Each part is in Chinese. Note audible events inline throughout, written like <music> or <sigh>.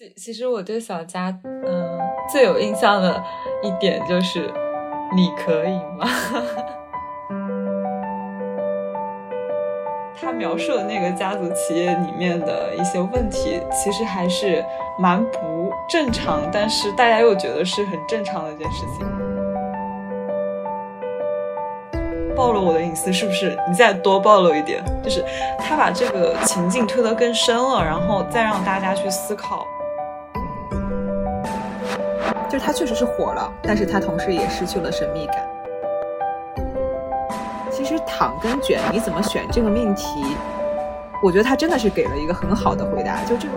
其其实我对小佳，嗯，最有印象的一点就是，你可以吗？<laughs> 他描述的那个家族企业里面的一些问题，其实还是蛮不正常，但是大家又觉得是很正常的一件事情。暴露我的隐私是不是？你再多暴露一点，就是他把这个情境推得更深了，然后再让大家去思考。就是他确实是火了，但是他同时也失去了神秘感。其实躺跟卷你怎么选这个命题，我觉得他真的是给了一个很好的回答。就这个，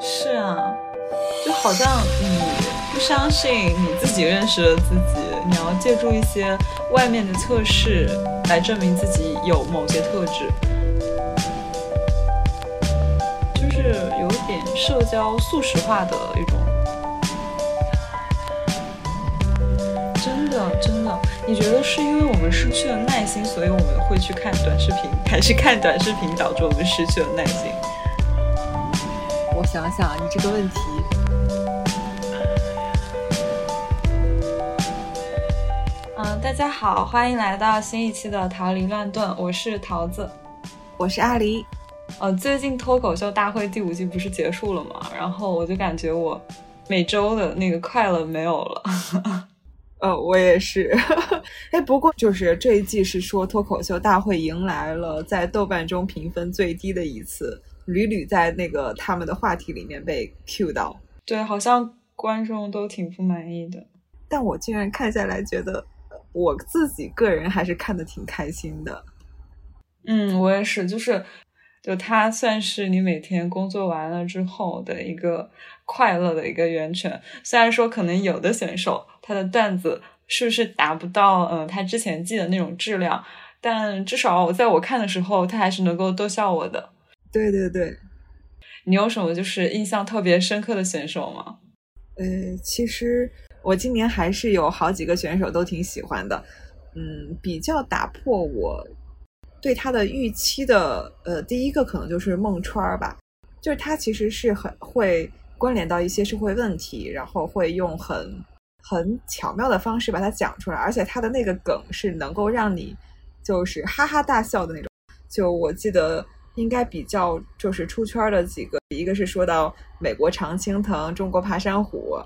是啊，就好像你不相信你自己认识了自己，你要借助一些外面的测试来证明自己有某些特质。社交速食化的一种，真的真的，你觉得是因为我们失去了耐心，所以我们会去看短视频，还是看短视频导致我们失去了耐心？我想想，你这个问题，嗯，大家好，欢迎来到新一期的逃离乱炖，我是桃子。我是阿狸。呃，最近脱口秀大会第五季不是结束了吗？然后我就感觉我每周的那个快乐没有了。<laughs> 呃，我也是。<laughs> 哎，不过就是这一季是说脱口秀大会迎来了在豆瓣中评分最低的一次，屡屡在那个他们的话题里面被 Q 到。对，好像观众都挺不满意的。但我竟然看下来觉得，我自己个人还是看的挺开心的。嗯，我也是，就是。就它算是你每天工作完了之后的一个快乐的一个源泉。虽然说可能有的选手他的段子是不是达不到嗯他之前记的那种质量，但至少在我看的时候，他还是能够逗笑我的。对对对，你有什么就是印象特别深刻的选手吗？呃，其实我今年还是有好几个选手都挺喜欢的。嗯，比较打破我。对他的预期的，呃，第一个可能就是孟川吧，就是他其实是很会关联到一些社会问题，然后会用很很巧妙的方式把它讲出来，而且他的那个梗是能够让你就是哈哈大笑的那种。就我记得应该比较就是出圈的几个，一个是说到美国常青藤，中国爬山虎，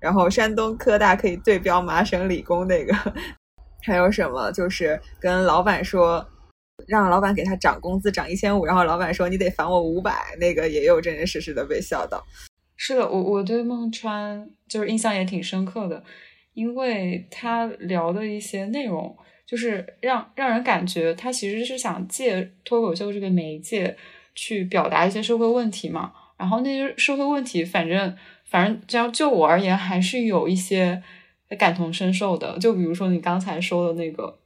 然后山东科大可以对标麻省理工那个，<laughs> 还有什么就是跟老板说。让老板给他涨工资涨一千五，然后老板说你得返我五百，那个也有真真实实的被笑到。是的，我我对孟川就是印象也挺深刻的，因为他聊的一些内容，就是让让人感觉他其实是想借脱口秀这个媒介去表达一些社会问题嘛。然后那些社会问题，反正反正只要就我而言，还是有一些感同身受的。就比如说你刚才说的那个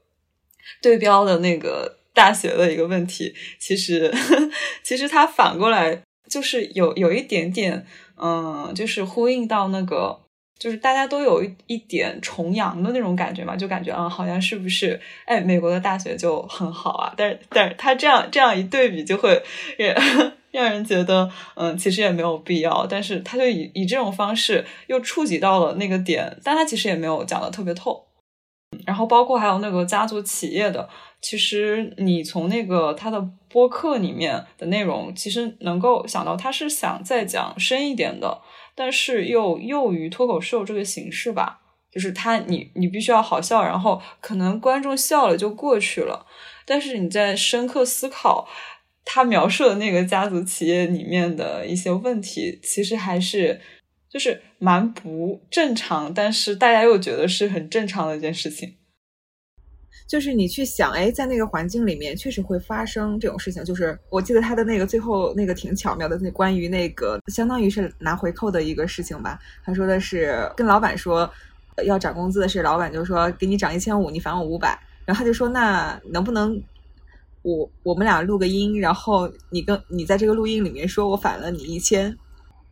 对标的那个。大学的一个问题，其实 <laughs> 其实它反过来就是有有一点点，嗯，就是呼应到那个，就是大家都有一一点崇洋的那种感觉嘛，就感觉啊、好像是不是哎，美国的大学就很好啊？但是但是他这样这样一对比，就会让 <laughs> 让人觉得，嗯，其实也没有必要。但是他就以以这种方式又触及到了那个点，但他其实也没有讲的特别透。然后包括还有那个家族企业的。其实你从那个他的播客里面的内容，其实能够想到他是想再讲深一点的，但是又囿于脱口秀这个形式吧，就是他你你必须要好笑，然后可能观众笑了就过去了，但是你在深刻思考他描述的那个家族企业里面的一些问题，其实还是就是蛮不正常，但是大家又觉得是很正常的一件事情。就是你去想，哎，在那个环境里面确实会发生这种事情。就是我记得他的那个最后那个挺巧妙的，那关于那个相当于是拿回扣的一个事情吧。他说的是跟老板说要涨工资的是，老板就说给你涨一千五，你返我五百。然后他就说那能不能我我们俩录个音，然后你跟你在这个录音里面说我返了你一千，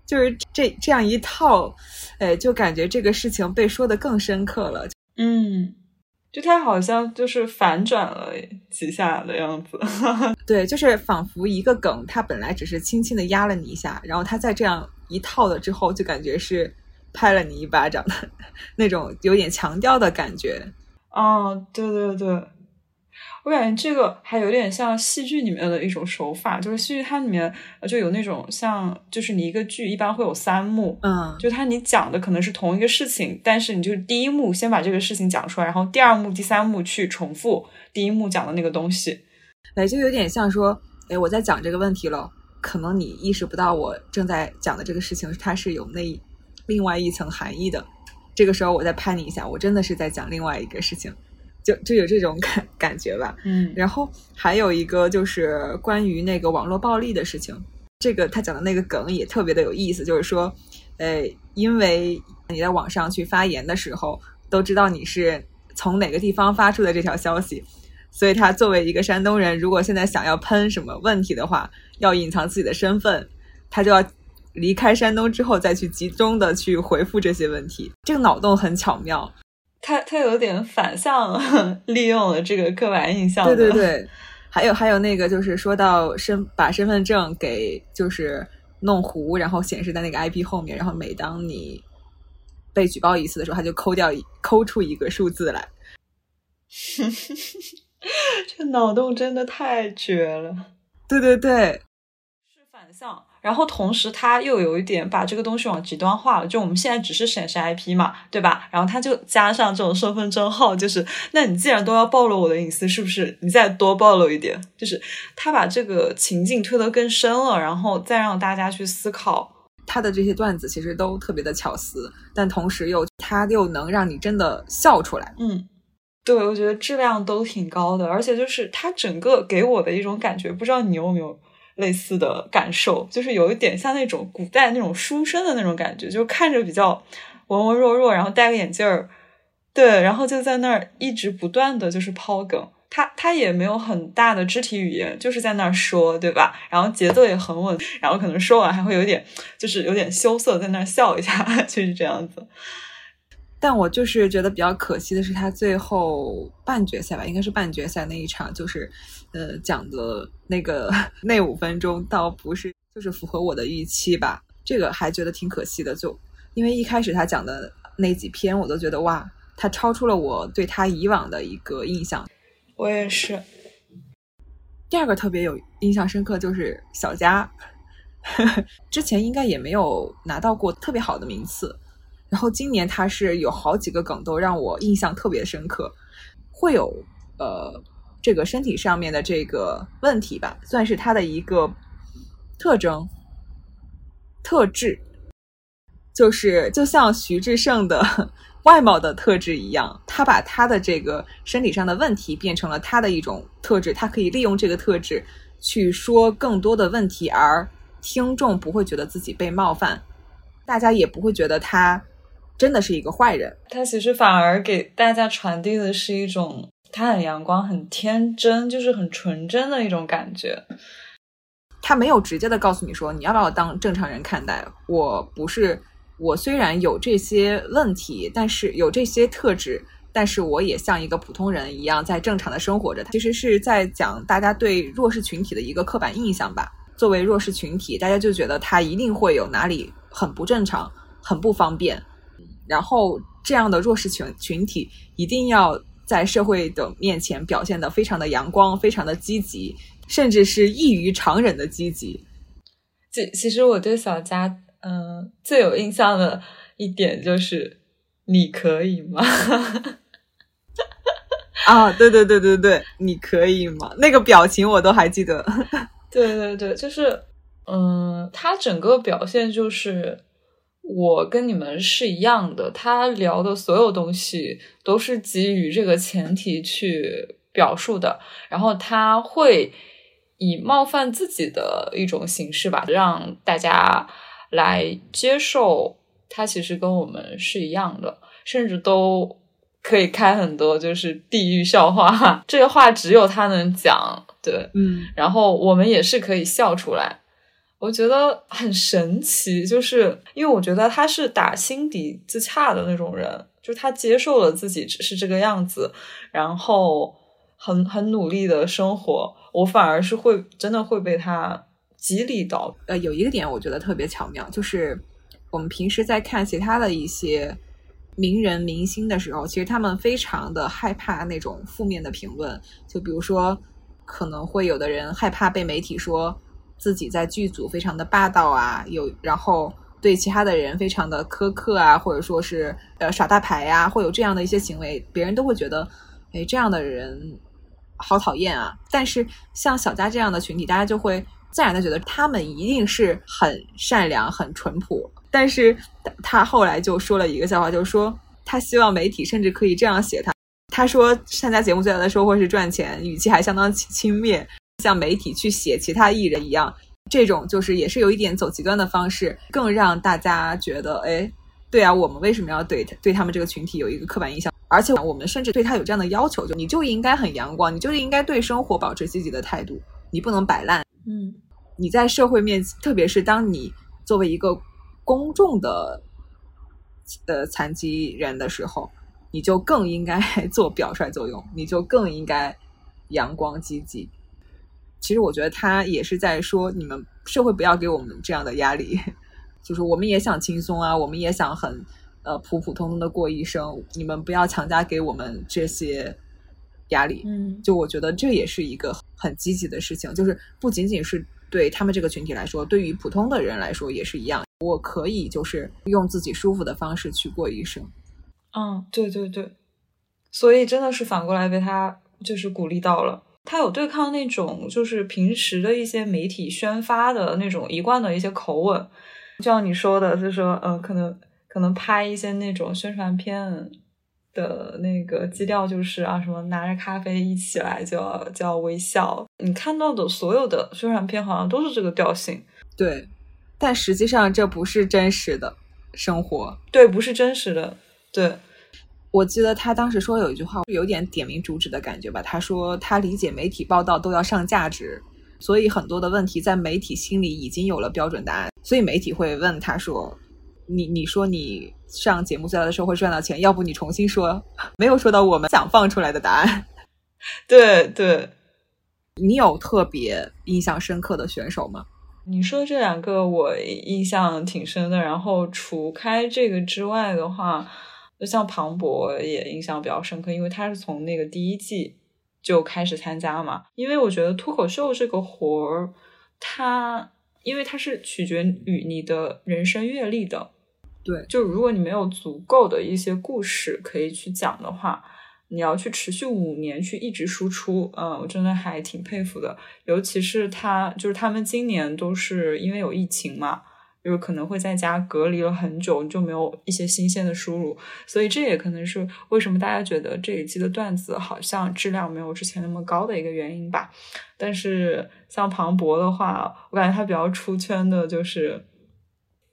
就是这这样一套，哎，就感觉这个事情被说的更深刻了。嗯。就他好像就是反转了几下的样子。<laughs> 对，就是仿佛一个梗，他本来只是轻轻的压了你一下，然后他再这样一套了之后，就感觉是拍了你一巴掌的 <laughs> 那种有点强调的感觉。哦，对对对。我感觉这个还有点像戏剧里面的一种手法，就是戏剧它里面就有那种像，就是你一个剧一般会有三幕，嗯，就它你讲的可能是同一个事情，但是你就第一幕先把这个事情讲出来，然后第二幕、第三幕去重复第一幕讲的那个东西，哎，就有点像说，哎，我在讲这个问题了，可能你意识不到我正在讲的这个事情它是有那另外一层含义的，这个时候我再拍你一下，我真的是在讲另外一个事情。就就有这种感感觉吧，嗯，然后还有一个就是关于那个网络暴力的事情，这个他讲的那个梗也特别的有意思，就是说，呃，因为你在网上去发言的时候，都知道你是从哪个地方发出的这条消息，所以他作为一个山东人，如果现在想要喷什么问题的话，要隐藏自己的身份，他就要离开山东之后再去集中的去回复这些问题，这个脑洞很巧妙。他他有点反向 <laughs> 利用了这个刻板印象。对对对，还有还有那个就是说到身把身份证给就是弄糊，然后显示在那个 IP 后面，然后每当你被举报一次的时候，他就抠掉抠出一个数字来。<laughs> 这脑洞真的太绝了。对对对，是反向。然后同时，他又有一点把这个东西往极端化了。就我们现在只是显示 IP 嘛，对吧？然后他就加上这种身份证号，就是那你既然都要暴露我的隐私，是不是你再多暴露一点？就是他把这个情境推得更深了，然后再让大家去思考。他的这些段子其实都特别的巧思，但同时又他又能让你真的笑出来。嗯，对，我觉得质量都挺高的，而且就是他整个给我的一种感觉，不知道你有没有？类似的感受，就是有一点像那种古代那种书生的那种感觉，就看着比较文文弱弱，然后戴个眼镜儿，对，然后就在那儿一直不断的就是抛梗，他他也没有很大的肢体语言，就是在那儿说，对吧？然后节奏也很稳，然后可能说完还会有点就是有点羞涩，在那儿笑一下，<laughs> 就是这样子。但我就是觉得比较可惜的是，他最后半决赛吧，应该是半决赛那一场，就是呃讲的那个 <laughs> 那五分钟，倒不是就是符合我的预期吧。这个还觉得挺可惜的，就因为一开始他讲的那几篇，我都觉得哇，他超出了我对他以往的一个印象。我也是。第二个特别有印象深刻就是小佳，<laughs> 之前应该也没有拿到过特别好的名次。然后今年他是有好几个梗都让我印象特别深刻，会有呃这个身体上面的这个问题吧，算是他的一个特征特质，就是就像徐志胜的外貌的特质一样，他把他的这个身体上的问题变成了他的一种特质，他可以利用这个特质去说更多的问题，而听众不会觉得自己被冒犯，大家也不会觉得他。真的是一个坏人，他其实反而给大家传递的是一种他很阳光、很天真，就是很纯真的一种感觉。他没有直接的告诉你说你要把我当正常人看待，我不是我虽然有这些问题，但是有这些特质，但是我也像一个普通人一样在正常的生活着。其实是在讲大家对弱势群体的一个刻板印象吧。作为弱势群体，大家就觉得他一定会有哪里很不正常、很不方便。然后，这样的弱势群群体一定要在社会的面前表现的非常的阳光，非常的积极，甚至是异于常人的积极。其其实我对小佳，嗯，最有印象的一点就是你可以吗？<laughs> 啊，对对对对对，你可以吗？那个表情我都还记得。<laughs> 对对对，就是，嗯，他整个表现就是。我跟你们是一样的，他聊的所有东西都是基于这个前提去表述的，然后他会以冒犯自己的一种形式吧，让大家来接受他其实跟我们是一样的，甚至都可以开很多就是地狱笑话，这个话只有他能讲，对，嗯，然后我们也是可以笑出来。我觉得很神奇，就是因为我觉得他是打心底自洽的那种人，就是他接受了自己只是这个样子，然后很很努力的生活，我反而是会真的会被他激励到。呃，有一个点我觉得特别巧妙，就是我们平时在看其他的一些名人明星的时候，其实他们非常的害怕那种负面的评论，就比如说可能会有的人害怕被媒体说自己在剧组非常的霸道啊，有然后。对其他的人非常的苛刻啊，或者说是呃耍大牌呀，会有这样的一些行为，别人都会觉得，哎，这样的人好讨厌啊。但是像小佳这样的群体，大家就会自然的觉得他们一定是很善良、很淳朴。但是他后来就说了一个笑话，就是说他希望媒体甚至可以这样写他。他说参加节目最大的收获是赚钱，语气还相当轻蔑，像媒体去写其他艺人一样。这种就是也是有一点走极端的方式，更让大家觉得，哎，对啊，我们为什么要对对他们这个群体有一个刻板印象？而且我们甚至对他有这样的要求，就你就应该很阳光，你就应该对生活保持积极的态度，你不能摆烂。嗯，你在社会面，特别是当你作为一个公众的呃残疾人的时候，你就更应该 <laughs> 做表率作用，你就更应该阳光积极。其实我觉得他也是在说，你们社会不要给我们这样的压力，<laughs> 就是我们也想轻松啊，我们也想很呃普普通通的过一生，你们不要强加给我们这些压力。嗯，就我觉得这也是一个很积极的事情，就是不仅仅是对他们这个群体来说，对于普通的人来说也是一样。我可以就是用自己舒服的方式去过一生。嗯，对对对，所以真的是反过来被他就是鼓励到了。他有对抗那种就是平时的一些媒体宣发的那种一贯的一些口吻，就像你说的，就是说，嗯，可能可能拍一些那种宣传片的那个基调就是啊，什么拿着咖啡一起来就要就要微笑。你看到的所有的宣传片好像都是这个调性，对，但实际上这不是真实的生活，对，不是真实的，对。我记得他当时说有一句话，有点点名主旨的感觉吧。他说他理解媒体报道都要上价值，所以很多的问题在媒体心里已经有了标准答案，所以媒体会问他说：“你你说你上节目最大的时候会赚到钱，要不你重新说？没有说到我们想放出来的答案。<laughs> ”对对，你有特别印象深刻的选手吗？你说这两个我印象挺深的，然后除开这个之外的话。就像庞博也印象比较深刻，因为他是从那个第一季就开始参加嘛。因为我觉得脱口秀这个活儿，它因为它是取决于你的人生阅历的。对，就如果你没有足够的一些故事可以去讲的话，你要去持续五年去一直输出，嗯，我真的还挺佩服的。尤其是他，就是他们今年都是因为有疫情嘛。就是可能会在家隔离了很久，就没有一些新鲜的输入，所以这也可能是为什么大家觉得这一季的段子好像质量没有之前那么高的一个原因吧。但是像庞博的话，我感觉他比较出圈的就是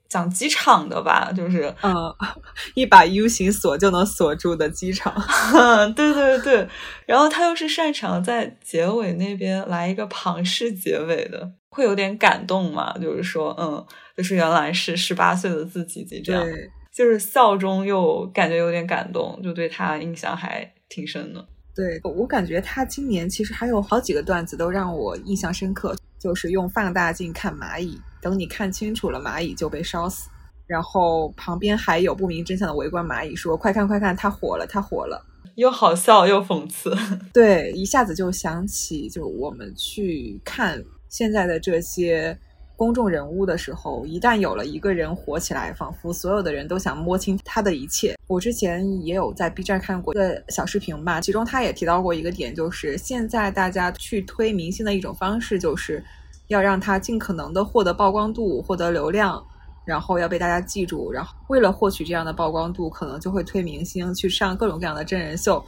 讲机场的吧，就是嗯，<laughs> 一把 U 型锁就能锁住的机场，<laughs> 对对对。然后他又是擅长在结尾那边来一个庞氏结尾的，会有点感动嘛，就是说嗯。就是原来是十八岁的自己这样，就是笑中又感觉有点感动，就对他印象还挺深的。对我感觉他今年其实还有好几个段子都让我印象深刻，就是用放大镜看蚂蚁，等你看清楚了，蚂蚁就被烧死。然后旁边还有不明真相的围观蚂蚁说：“快看快看，它火了，它火了！”又好笑又讽刺。<laughs> 对，一下子就想起，就我们去看现在的这些。公众人物的时候，一旦有了一个人火起来，仿佛所有的人都想摸清他的一切。我之前也有在 B 站看过的小视频吧，其中他也提到过一个点，就是现在大家去推明星的一种方式，就是要让他尽可能的获得曝光度、获得流量，然后要被大家记住。然后为了获取这样的曝光度，可能就会推明星去上各种各样的真人秀。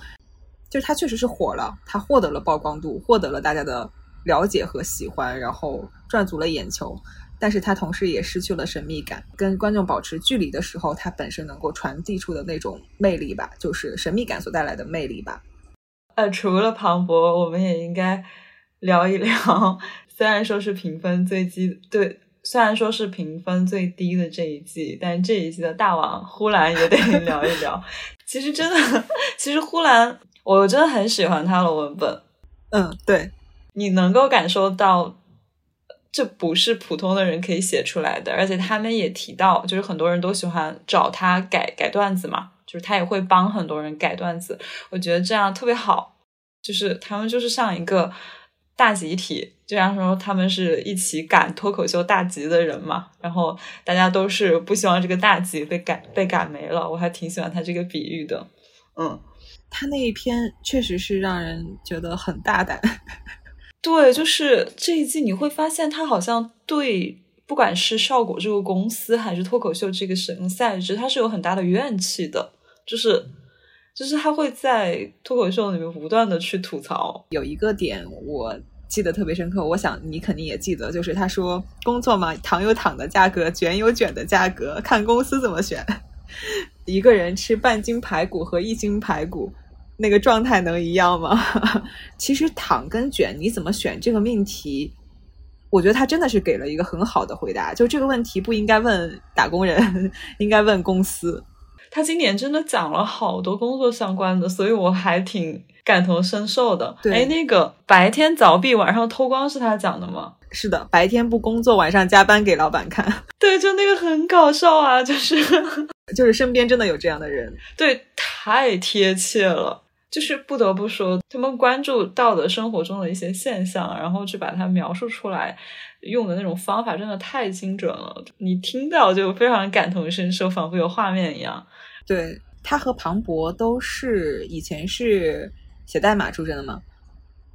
就是他确实是火了，他获得了曝光度，获得了大家的。了解和喜欢，然后赚足了眼球，但是他同时也失去了神秘感。跟观众保持距离的时候，他本身能够传递出的那种魅力吧，就是神秘感所带来的魅力吧。呃，除了庞博，我们也应该聊一聊。虽然说是评分最低，对虽然说是评分最低的这一季，但这一季的大王呼兰也得 <laughs> 聊一聊。其实真的，其实呼兰，我真的很喜欢他的文本。嗯，对，你能够感受到，这不是普通的人可以写出来的。而且他们也提到，就是很多人都喜欢找他改改段子嘛，就是他也会帮很多人改段子。我觉得这样特别好，就是他们就是像一个大集体。就像说他们是一起赶脱口秀大集的人嘛，然后大家都是不希望这个大集被赶被赶没了。我还挺喜欢他这个比喻的，嗯，他那一篇确实是让人觉得很大胆。对，就是这一季你会发现他好像对不管是效果这个公司还是脱口秀这个神赛制，他是有很大的怨气的，就是就是他会在脱口秀里面不断的去吐槽。有一个点我。记得特别深刻，我想你肯定也记得，就是他说工作嘛，躺有躺的价格，卷有卷的价格，看公司怎么选。<laughs> 一个人吃半斤排骨和一斤排骨，那个状态能一样吗？<laughs> 其实躺跟卷你怎么选这个命题，我觉得他真的是给了一个很好的回答。就这个问题不应该问打工人，<laughs> 应该问公司。他今年真的讲了好多工作相关的，所以我还挺。感同身受的，哎，那个白天凿壁，晚上偷光是他讲的吗？是的，白天不工作，晚上加班给老板看。<laughs> 对，就那个很搞笑啊，就是就是身边真的有这样的人，对，太贴切了。就是不得不说，他们关注到的生活中的一些现象，然后去把它描述出来，用的那种方法真的太精准了。你听到就非常感同身受，仿佛有画面一样。对他和庞博都是以前是。写代码出身的嘛？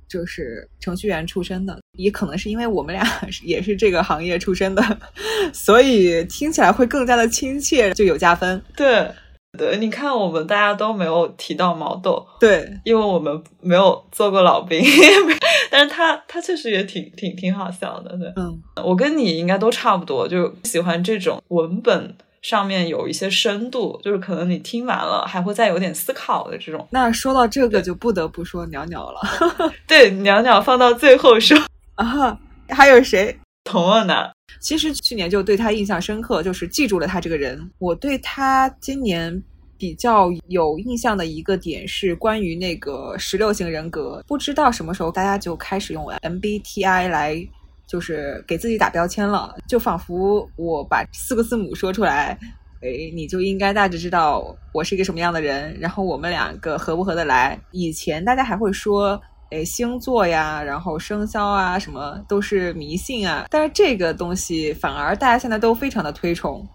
就是程序员出身的，也可能是因为我们俩 <laughs> 也是这个行业出身的，<laughs> 所以听起来会更加的亲切，就有加分。对，对，你看我们大家都没有提到毛豆，对，因为我们没有做过老兵，<laughs> 但是他他确实也挺挺挺好笑的，对，嗯，我跟你应该都差不多，就喜欢这种文本。上面有一些深度，就是可能你听完了还会再有点思考的这种。那说到这个，就不得不说袅袅了。<laughs> 对，袅袅放到最后说 <laughs> 啊，还有谁？童二男。其实去年就对他印象深刻，就是记住了他这个人。我对他今年比较有印象的一个点是关于那个十六型人格。不知道什么时候大家就开始用 MBTI 来。就是给自己打标签了，就仿佛我把四个字母说出来，哎，你就应该大致知道我是一个什么样的人，然后我们两个合不合得来。以前大家还会说，哎，星座呀，然后生肖啊，什么都是迷信啊，但是这个东西反而大家现在都非常的推崇。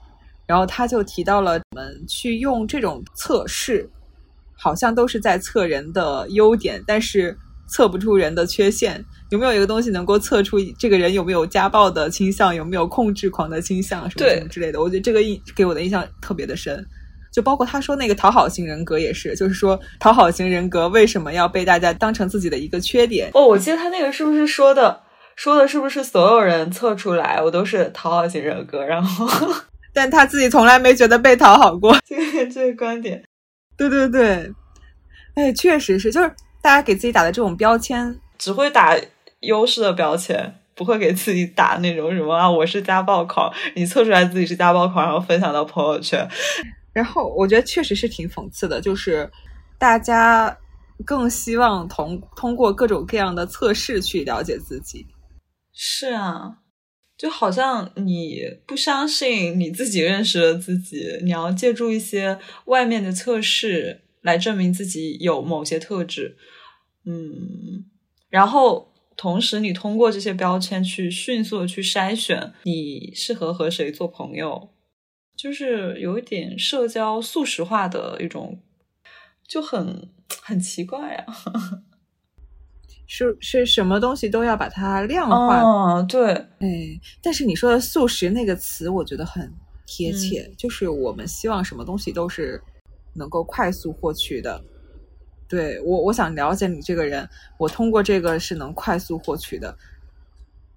然后他就提到了，我们去用这种测试，好像都是在测人的优点，但是。测不出人的缺陷，有没有一个东西能够测出这个人有没有家暴的倾向，有没有控制狂的倾向，什么什么之类的？我觉得这个印给我的印象特别的深，就包括他说那个讨好型人格也是，就是说讨好型人格为什么要被大家当成自己的一个缺点？哦，我记得他那个是不是说的，说的是不是所有人测出来我都是讨好型人格，然后 <laughs> 但他自己从来没觉得被讨好过，这个这个观点，<laughs> 对对对，哎，确实是，就是。大家给自己打的这种标签，只会打优势的标签，不会给自己打那种什么啊，我是家暴狂，你测出来自己是家暴狂，然后分享到朋友圈。然后我觉得确实是挺讽刺的，就是大家更希望通通过各种各样的测试去了解自己。是啊，就好像你不相信你自己认识了自己，你要借助一些外面的测试来证明自己有某些特质。嗯，然后同时你通过这些标签去迅速的去筛选你适合和谁做朋友，就是有一点社交速食化的一种，就很很奇怪啊。<laughs> 是是什么东西都要把它量化？嗯，对，哎，但是你说的素食那个词，我觉得很贴切，就是我们希望什么东西都是能够快速获取的。对我，我想了解你这个人，我通过这个是能快速获取的，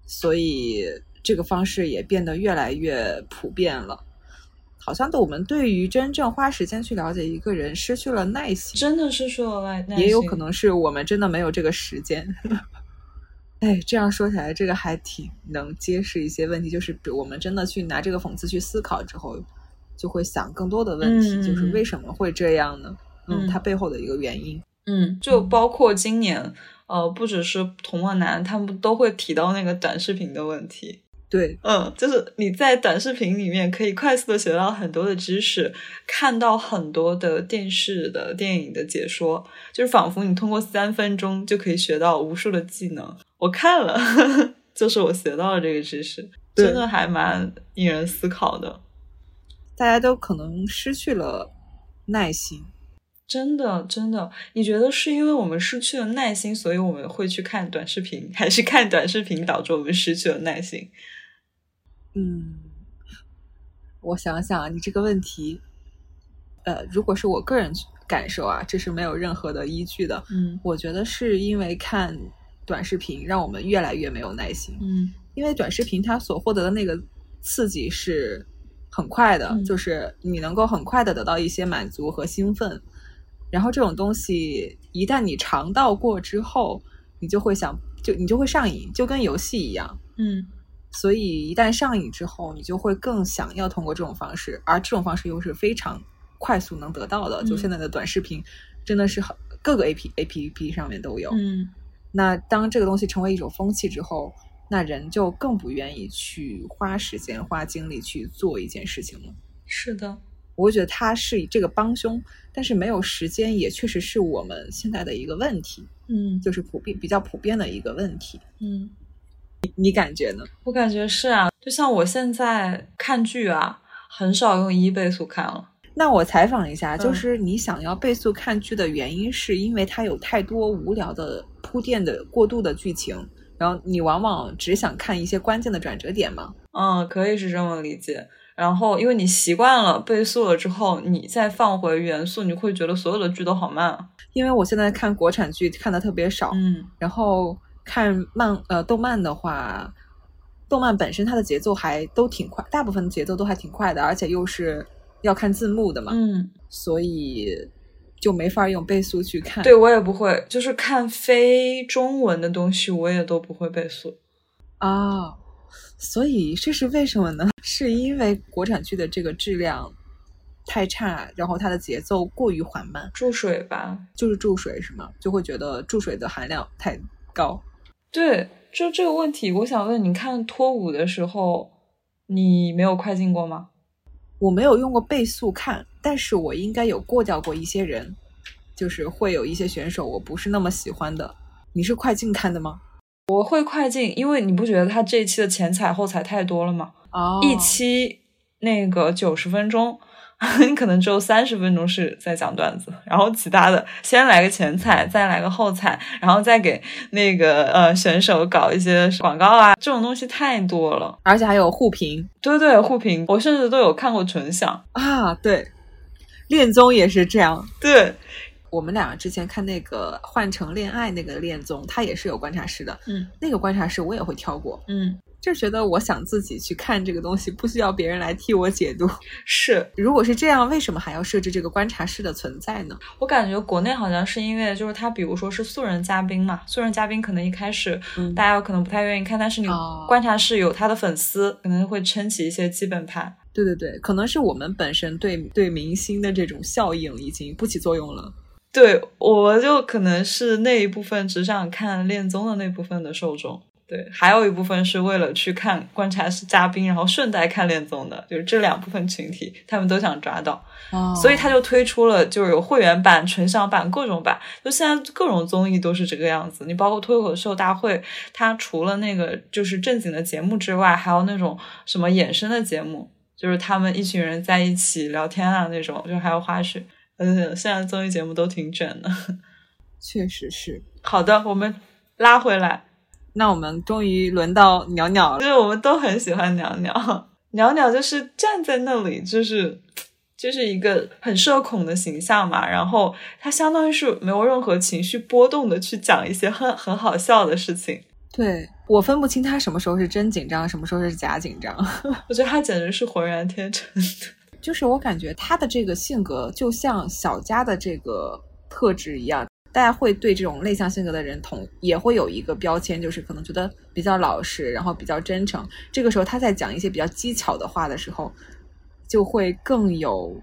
所以这个方式也变得越来越普遍了。好像的，我们对于真正花时间去了解一个人失去了耐心，真的是说了耐，也有可能是我们真的没有这个时间。<laughs> 哎，这样说起来，这个还挺能揭示一些问题。就是我们真的去拿这个讽刺去思考之后，就会想更多的问题，就是为什么会这样呢？嗯，它背后的一个原因。嗯，就包括今年，呃，不只是童梦男，他们都会提到那个短视频的问题。对，嗯，就是你在短视频里面可以快速的学到很多的知识，看到很多的电视的电影的解说，就是仿佛你通过三分钟就可以学到无数的技能。我看了，<laughs> 就是我学到了这个知识，真的还蛮引人思考的。大家都可能失去了耐心。真的，真的，你觉得是因为我们失去了耐心，所以我们会去看短视频，还是看短视频导致我们失去了耐心？嗯，我想想，你这个问题，呃，如果是我个人感受啊，这是没有任何的依据的。嗯，我觉得是因为看短视频让我们越来越没有耐心。嗯，因为短视频它所获得的那个刺激是很快的，就是你能够很快的得到一些满足和兴奋。然后这种东西一旦你尝到过之后，你就会想，就你就会上瘾，就跟游戏一样。嗯，所以一旦上瘾之后，你就会更想要通过这种方式，而这种方式又是非常快速能得到的。就现在的短视频，真的是很各个 A P A P P 上面都有。嗯，那当这个东西成为一种风气之后，那人就更不愿意去花时间、花精力去做一件事情了。是的。我会觉得他是这个帮凶，但是没有时间也确实是我们现在的一个问题，嗯，就是普遍比较普遍的一个问题，嗯，你你感觉呢？我感觉是啊，就像我现在看剧啊，很少用一倍速看了。那我采访一下，就是你想要倍速看剧的原因，是因为它有太多无聊的铺垫的过度的剧情，然后你往往只想看一些关键的转折点吗？嗯，可以是这么理解。然后，因为你习惯了倍速了之后，你再放回原速，你会觉得所有的剧都好慢。因为我现在看国产剧看的特别少，嗯，然后看漫呃动漫的话，动漫本身它的节奏还都挺快，大部分节奏都还挺快的，而且又是要看字幕的嘛，嗯，所以就没法用倍速去看。对我也不会，就是看非中文的东西，我也都不会倍速啊。所以这是为什么呢？是因为国产剧的这个质量太差，然后它的节奏过于缓慢，注水吧，就是注水是吗？就会觉得注水的含量太高。对，就这个问题，我想问，你看脱舞的时候，你没有快进过吗？我没有用过倍速看，但是我应该有过掉过一些人，就是会有一些选手我不是那么喜欢的。你是快进看的吗？我会快进，因为你不觉得他这一期的前彩后彩太多了吗？哦，一期那个九十分钟，你可能只有三十分钟是在讲段子，然后其他的先来个前彩，再来个后彩，然后再给那个呃选手搞一些广告啊，这种东西太多了，而且还有互评，对对，互评，我甚至都有看过纯享啊，对，恋综也是这样，对。我们俩之前看那个《换成恋爱》那个恋综，它也是有观察室的。嗯，那个观察室我也会跳过。嗯，就觉得我想自己去看这个东西，不需要别人来替我解读。<laughs> 是，如果是这样，为什么还要设置这个观察室的存在呢？我感觉国内好像是因为，就是他比如说是素人嘉宾嘛，素人嘉宾可能一开始大家可能不太愿意看，但是你观察室有他的粉丝，可能会撑起一些基本盘。对对对，可能是我们本身对对明星的这种效应已经不起作用了。对，我就可能是那一部分只想看恋综的那部分的受众。对，还有一部分是为了去看观察室嘉宾，然后顺带看恋综的，就是这两部分群体，他们都想抓到。哦，所以他就推出了，就是有会员版、纯享版各种版。就现在各种综艺都是这个样子。你包括脱口秀大会，它除了那个就是正经的节目之外，还有那种什么衍生的节目，就是他们一群人在一起聊天啊那种，就还有花絮。嗯，现在综艺节目都挺卷的，<laughs> 确实是。好的，我们拉回来，那我们终于轮到鸟鸟了。就是我们都很喜欢鸟鸟，鸟鸟就是站在那里，就是就是一个很社恐的形象嘛。然后他相当于是没有任何情绪波动的去讲一些很很好笑的事情。对我分不清他什么时候是真紧张，什么时候是假紧张。<laughs> 我觉得他简直是浑然天成的。就是我感觉他的这个性格就像小佳的这个特质一样，大家会对这种内向性格的人同也会有一个标签，就是可能觉得比较老实，然后比较真诚。这个时候他在讲一些比较技巧的话的时候，就会更有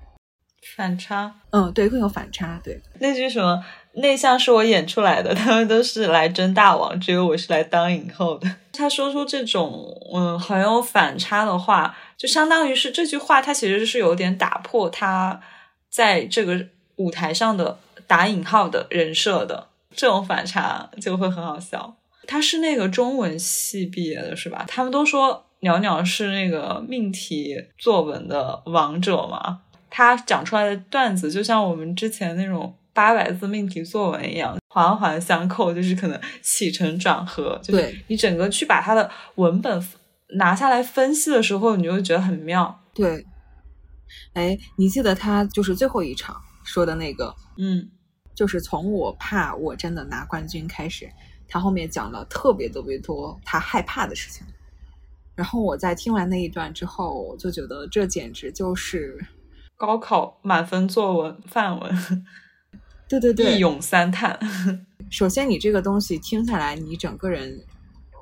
反差。嗯，对，更有反差。对，那句什么内向是我演出来的，<laughs> 他们都是来争大王，只有我是来当影后的。<laughs> 他说出这种嗯很有反差的话，就相当于是这句话，他其实是有点打破他在这个舞台上的。打引号的人设的这种反差就会很好笑。他是那个中文系毕业的，是吧？他们都说袅袅是那个命题作文的王者嘛。他讲出来的段子就像我们之前那种八百字命题作文一样，环环相扣，就是可能起承转合，就是你整个去把他的文本拿下来分析的时候，你就会觉得很妙。对，哎，你记得他就是最后一场说的那个，嗯。就是从我怕我真的拿冠军开始，他后面讲了特别特别多他害怕的事情。然后我在听完那一段之后，我就觉得这简直就是高考满分作文范文。对对对，一咏三叹。<laughs> 首先，你这个东西听下来，你整个人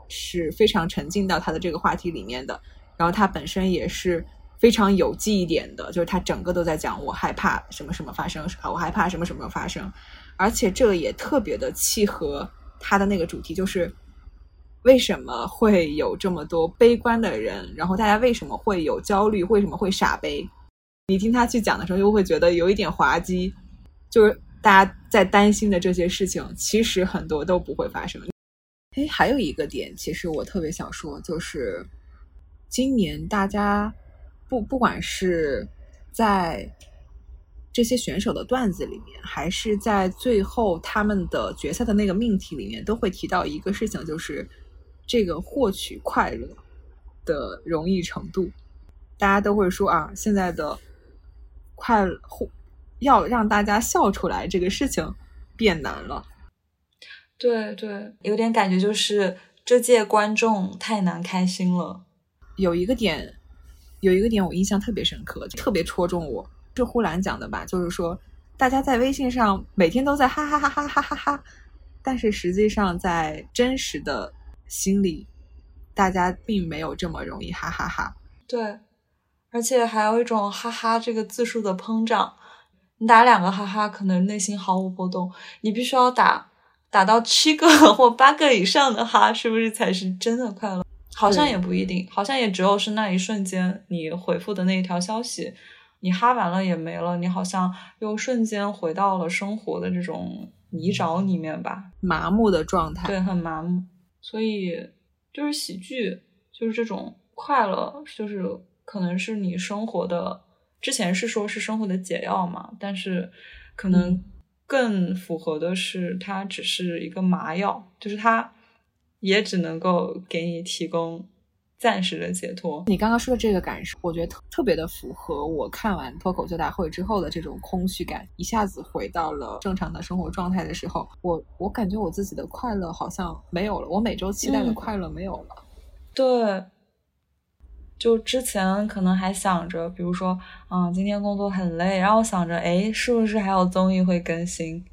是非常沉浸到他的这个话题里面的。然后他本身也是。非常有记忆点的，就是他整个都在讲我害怕什么什么发生啊，我害怕什么什么发生，而且这个也特别的契合他的那个主题，就是为什么会有这么多悲观的人，然后大家为什么会有焦虑，为什么会傻悲？你听他去讲的时候，又会觉得有一点滑稽，就是大家在担心的这些事情，其实很多都不会发生。哎，还有一个点，其实我特别想说，就是今年大家。不，不管是在这些选手的段子里面，还是在最后他们的决赛的那个命题里面，都会提到一个事情，就是这个获取快乐的容易程度。大家都会说啊，现在的快乐要让大家笑出来，这个事情变难了。对对，有点感觉就是这届观众太难开心了。有一个点。有一个点我印象特别深刻，特别戳中我，是呼兰讲的吧？就是说，大家在微信上每天都在哈哈哈哈哈哈哈，但是实际上在真实的心里，大家并没有这么容易哈哈哈。对，而且还有一种哈哈这个字数的膨胀，你打两个哈哈，可能内心毫无波动，你必须要打打到七个 <laughs> 或八个以上的哈，是不是才是真的快乐？好像也不一定，好像也只有是那一瞬间你回复的那一条消息，你哈完了也没了，你好像又瞬间回到了生活的这种泥沼里面吧，麻木的状态，对，很麻木。所以就是喜剧，就是这种快乐，就是可能是你生活的，之前是说是生活的解药嘛，但是可能更符合的是它只是一个麻药，就是它。也只能够给你提供暂时的解脱。你刚刚说的这个感受，我觉得特特别的符合我看完脱口秀大会之后的这种空虚感，一下子回到了正常的生活状态的时候，我我感觉我自己的快乐好像没有了，我每周期待的快乐没有了。对，就之前可能还想着，比如说，嗯，今天工作很累，然后想着，哎，是不是还有综艺会更新？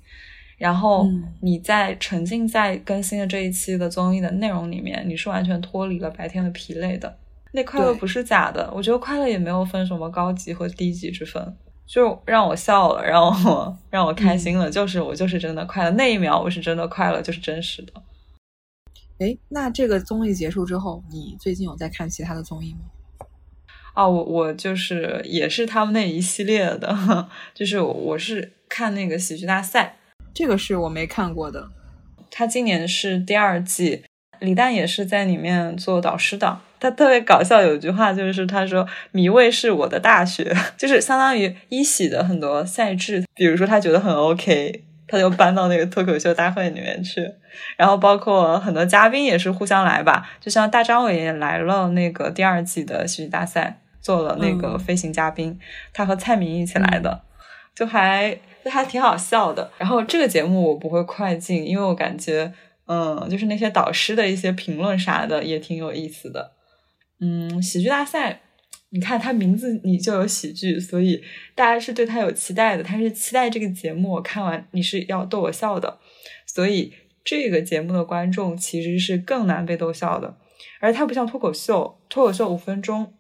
然后你在沉浸在更新的这一期的综艺的内容里面，你是完全脱离了白天的疲累的。那快乐不是假的，我觉得快乐也没有分什么高级和低级之分，就让我笑了，让我让我开心了，就是我就是真的快乐。那一秒我是真的快乐，就是真实的。哎，那这个综艺结束之后，你最近有在看其他的综艺吗？啊，我我就是也是他们那一系列的，<laughs> 就是我是看那个喜剧大赛。这个是我没看过的，他今年是第二季，李诞也是在里面做导师的。他特别搞笑，有句话就是他说：“迷味是我的大学”，就是相当于一喜的很多赛制，比如说他觉得很 OK，他就搬到那个脱口秀大会里面去。然后包括很多嘉宾也是互相来吧，就像大张伟也来了那个第二季的喜剧大赛，做了那个飞行嘉宾，他和蔡明一起来的，就还。就还挺好笑的，然后这个节目我不会快进，因为我感觉，嗯，就是那些导师的一些评论啥的也挺有意思的。嗯，喜剧大赛你看它名字你就有喜剧，所以大家是对他有期待的。他是期待这个节目，我看完你是要逗我笑的，所以这个节目的观众其实是更难被逗笑的。而它不像脱口秀，脱口秀五分钟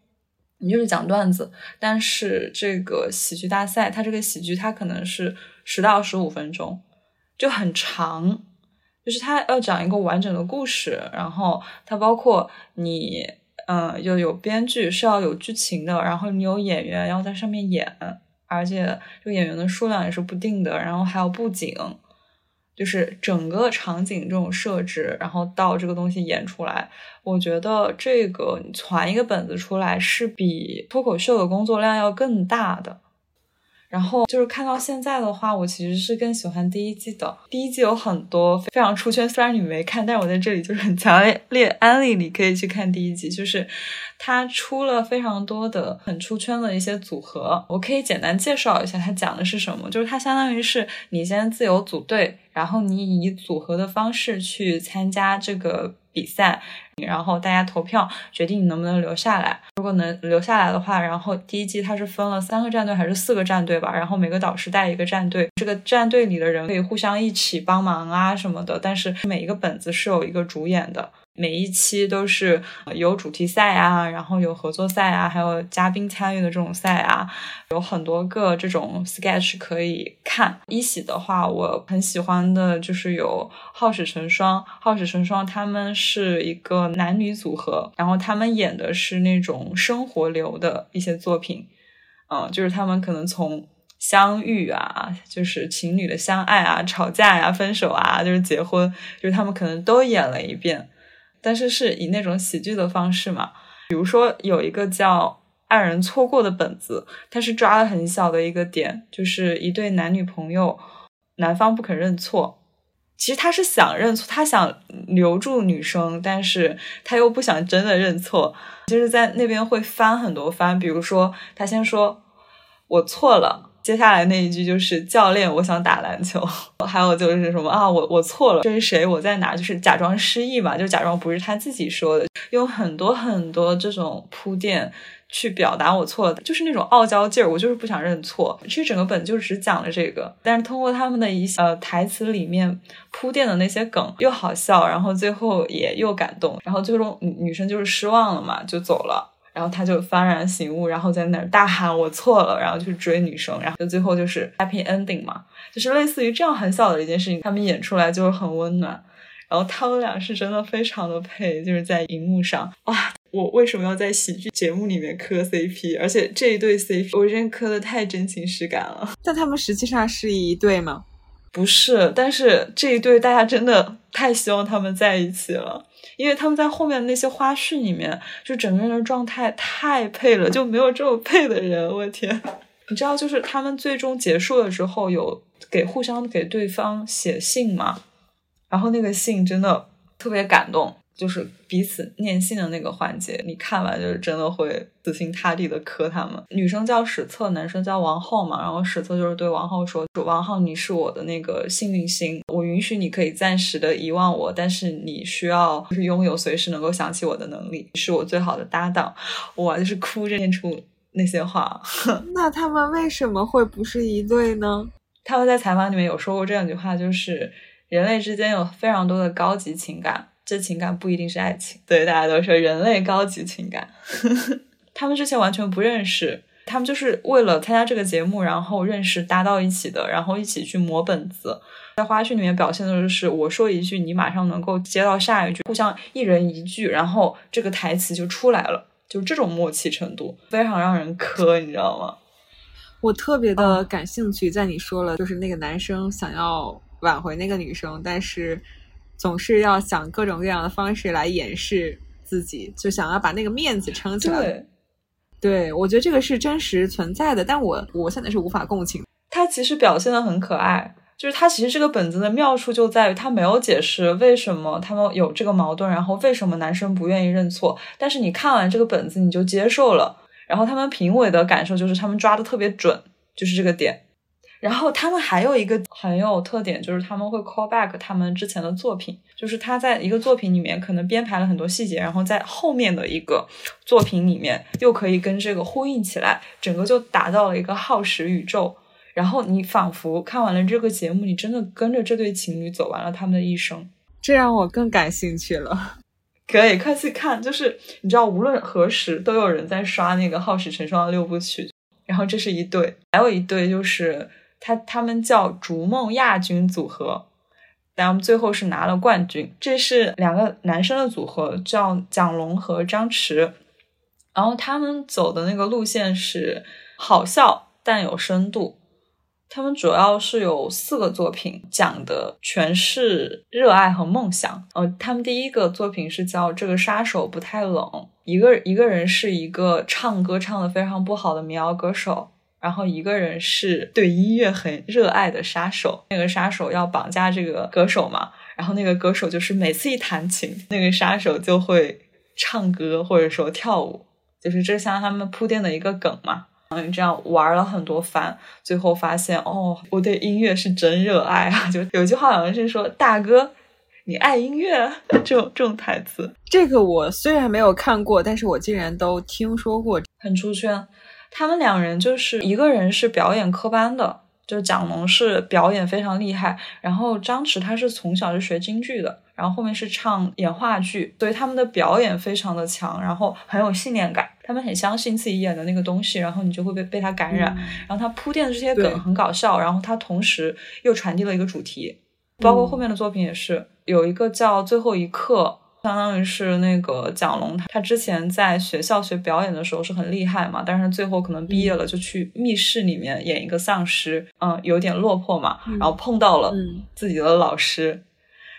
你就是讲段子，但是这个喜剧大赛，它这个喜剧它可能是十到十五分钟，就很长，就是它要讲一个完整的故事，然后它包括你。嗯，又有编剧是要有剧情的，然后你有演员要在上面演，而且这个演员的数量也是不定的，然后还有布景，就是整个场景这种设置，然后到这个东西演出来，我觉得这个你传一个本子出来是比脱口秀的工作量要更大的。然后就是看到现在的话，我其实是更喜欢第一季的。第一季有很多非常出圈，虽然你没看，但是我在这里就是很强烈安利你可以去看第一季。就是它出了非常多的很出圈的一些组合，我可以简单介绍一下它讲的是什么。就是它相当于是你先自由组队，然后你以组合的方式去参加这个。比赛，然后大家投票决定你能不能留下来。如果能留下来的话，然后第一季它是分了三个战队还是四个战队吧？然后每个导师带一个战队，这个战队里的人可以互相一起帮忙啊什么的。但是每一个本子是有一个主演的。每一期都是有主题赛啊，然后有合作赛啊，还有嘉宾参与的这种赛啊，有很多个这种 sketch 可以看。一喜的话，我很喜欢的就是有好事成双，好事成双他们是一个男女组合，然后他们演的是那种生活流的一些作品，嗯，就是他们可能从相遇啊，就是情侣的相爱啊，吵架呀，分手啊，就是结婚，就是他们可能都演了一遍。但是是以那种喜剧的方式嘛，比如说有一个叫《爱人错过》的本子，他是抓了很小的一个点，就是一对男女朋友，男方不肯认错。其实他是想认错，他想留住女生，但是他又不想真的认错，就是在那边会翻很多番。比如说他先说“我错了”。接下来那一句就是教练，我想打篮球。<laughs> 还有就是什么啊，我我错了，这是谁？我在哪？就是假装失忆嘛，就假装不是他自己说的，用很多很多这种铺垫去表达我错了，就是那种傲娇劲儿。我就是不想认错。其实整个本就只讲了这个，但是通过他们的一呃台词里面铺垫的那些梗，又好笑，然后最后也又感动，然后最终女女生就是失望了嘛，就走了。然后他就幡然醒悟，然后在那儿大喊我错了，然后去追女生，然后就最后就是 happy ending 嘛，就是类似于这样很小的一件事情，他们演出来就是很温暖。然后他们俩是真的非常的配，就是在荧幕上哇！我为什么要在喜剧节目里面磕 CP？而且这一对 CP 我真磕的太真情实感了。<laughs> 但他们实际上是一对吗？不是，但是这一对大家真的太希望他们在一起了。因为他们在后面那些花絮里面，就整个人的状态太配了，就没有这么配的人。我天，你知道，就是他们最终结束了之后，有给互相给对方写信嘛？然后那个信真的特别感动。就是彼此念信的那个环节，你看完就是真的会死心塌地的磕他们。女生叫史册，男生叫王浩嘛。然后史册就是对王浩说：“王浩，你是我的那个幸运星，我允许你可以暂时的遗忘我，但是你需要就是拥有随时能够想起我的能力，是我最好的搭档。”我，就是哭着念出那些话。<laughs> 那他们为什么会不是一对呢？他们在采访里面有说过这样一句话，就是人类之间有非常多的高级情感。这情感不一定是爱情，对大家都说人类高级情感。<laughs> 他们之前完全不认识，他们就是为了参加这个节目，然后认识搭到一起的，然后一起去磨本子。在花絮里面表现的就是我说一句，你马上能够接到下一句，互相一人一句，然后这个台词就出来了，就这种默契程度非常让人磕，你知道吗？<laughs> 我特别的感兴趣，在你说了，就是那个男生想要挽回那个女生，但是。总是要想各种各样的方式来掩饰自己，就想要把那个面子撑起来。对，对我觉得这个是真实存在的，但我我现在是无法共情。他其实表现的很可爱，就是他其实这个本子的妙处就在于他没有解释为什么他们有这个矛盾，然后为什么男生不愿意认错。但是你看完这个本子你就接受了，然后他们评委的感受就是他们抓的特别准，就是这个点。然后他们还有一个很有特点，就是他们会 call back 他们之前的作品，就是他在一个作品里面可能编排了很多细节，然后在后面的一个作品里面又可以跟这个呼应起来，整个就打造了一个耗时宇宙。然后你仿佛看完了这个节目，你真的跟着这对情侣走完了他们的一生，这让我更感兴趣了。<laughs> 可以快去看，就是你知道，无论何时都有人在刷那个《耗时成双》的六部曲。然后这是一对，还有一对就是他他们叫逐梦亚军组合，但最后是拿了冠军。这是两个男生的组合，叫蒋龙和张弛。然后他们走的那个路线是好笑但有深度。他们主要是有四个作品，讲的全是热爱和梦想。呃，他们第一个作品是叫《这个杀手不太冷》，一个一个人是一个唱歌唱的非常不好的民谣歌手，然后一个人是对音乐很热爱的杀手。那个杀手要绑架这个歌手嘛，然后那个歌手就是每次一弹琴，那个杀手就会唱歌或者说跳舞，就是这像他们铺垫的一个梗嘛。嗯，这样玩了很多番，最后发现哦，我对音乐是真热爱啊！<laughs> 就有句话好像是说：“大哥，你爱音乐？”这种这种台词，这个我虽然没有看过，但是我竟然都听说过，很出圈。他们两人就是一个人是表演科班的。就蒋龙是表演非常厉害，然后张弛他是从小是学京剧的，然后后面是唱演话剧，所以他们的表演非常的强，然后很有信念感，他们很相信自己演的那个东西，然后你就会被被他感染，然后他铺垫的这些梗很搞笑，然后他同时又传递了一个主题，包括后面的作品也是有一个叫最后一刻。相当于是那个蒋龙，他他之前在学校学表演的时候是很厉害嘛，但是最后可能毕业了就去密室里面演一个丧尸，嗯，有点落魄嘛，然后碰到了自己的老师，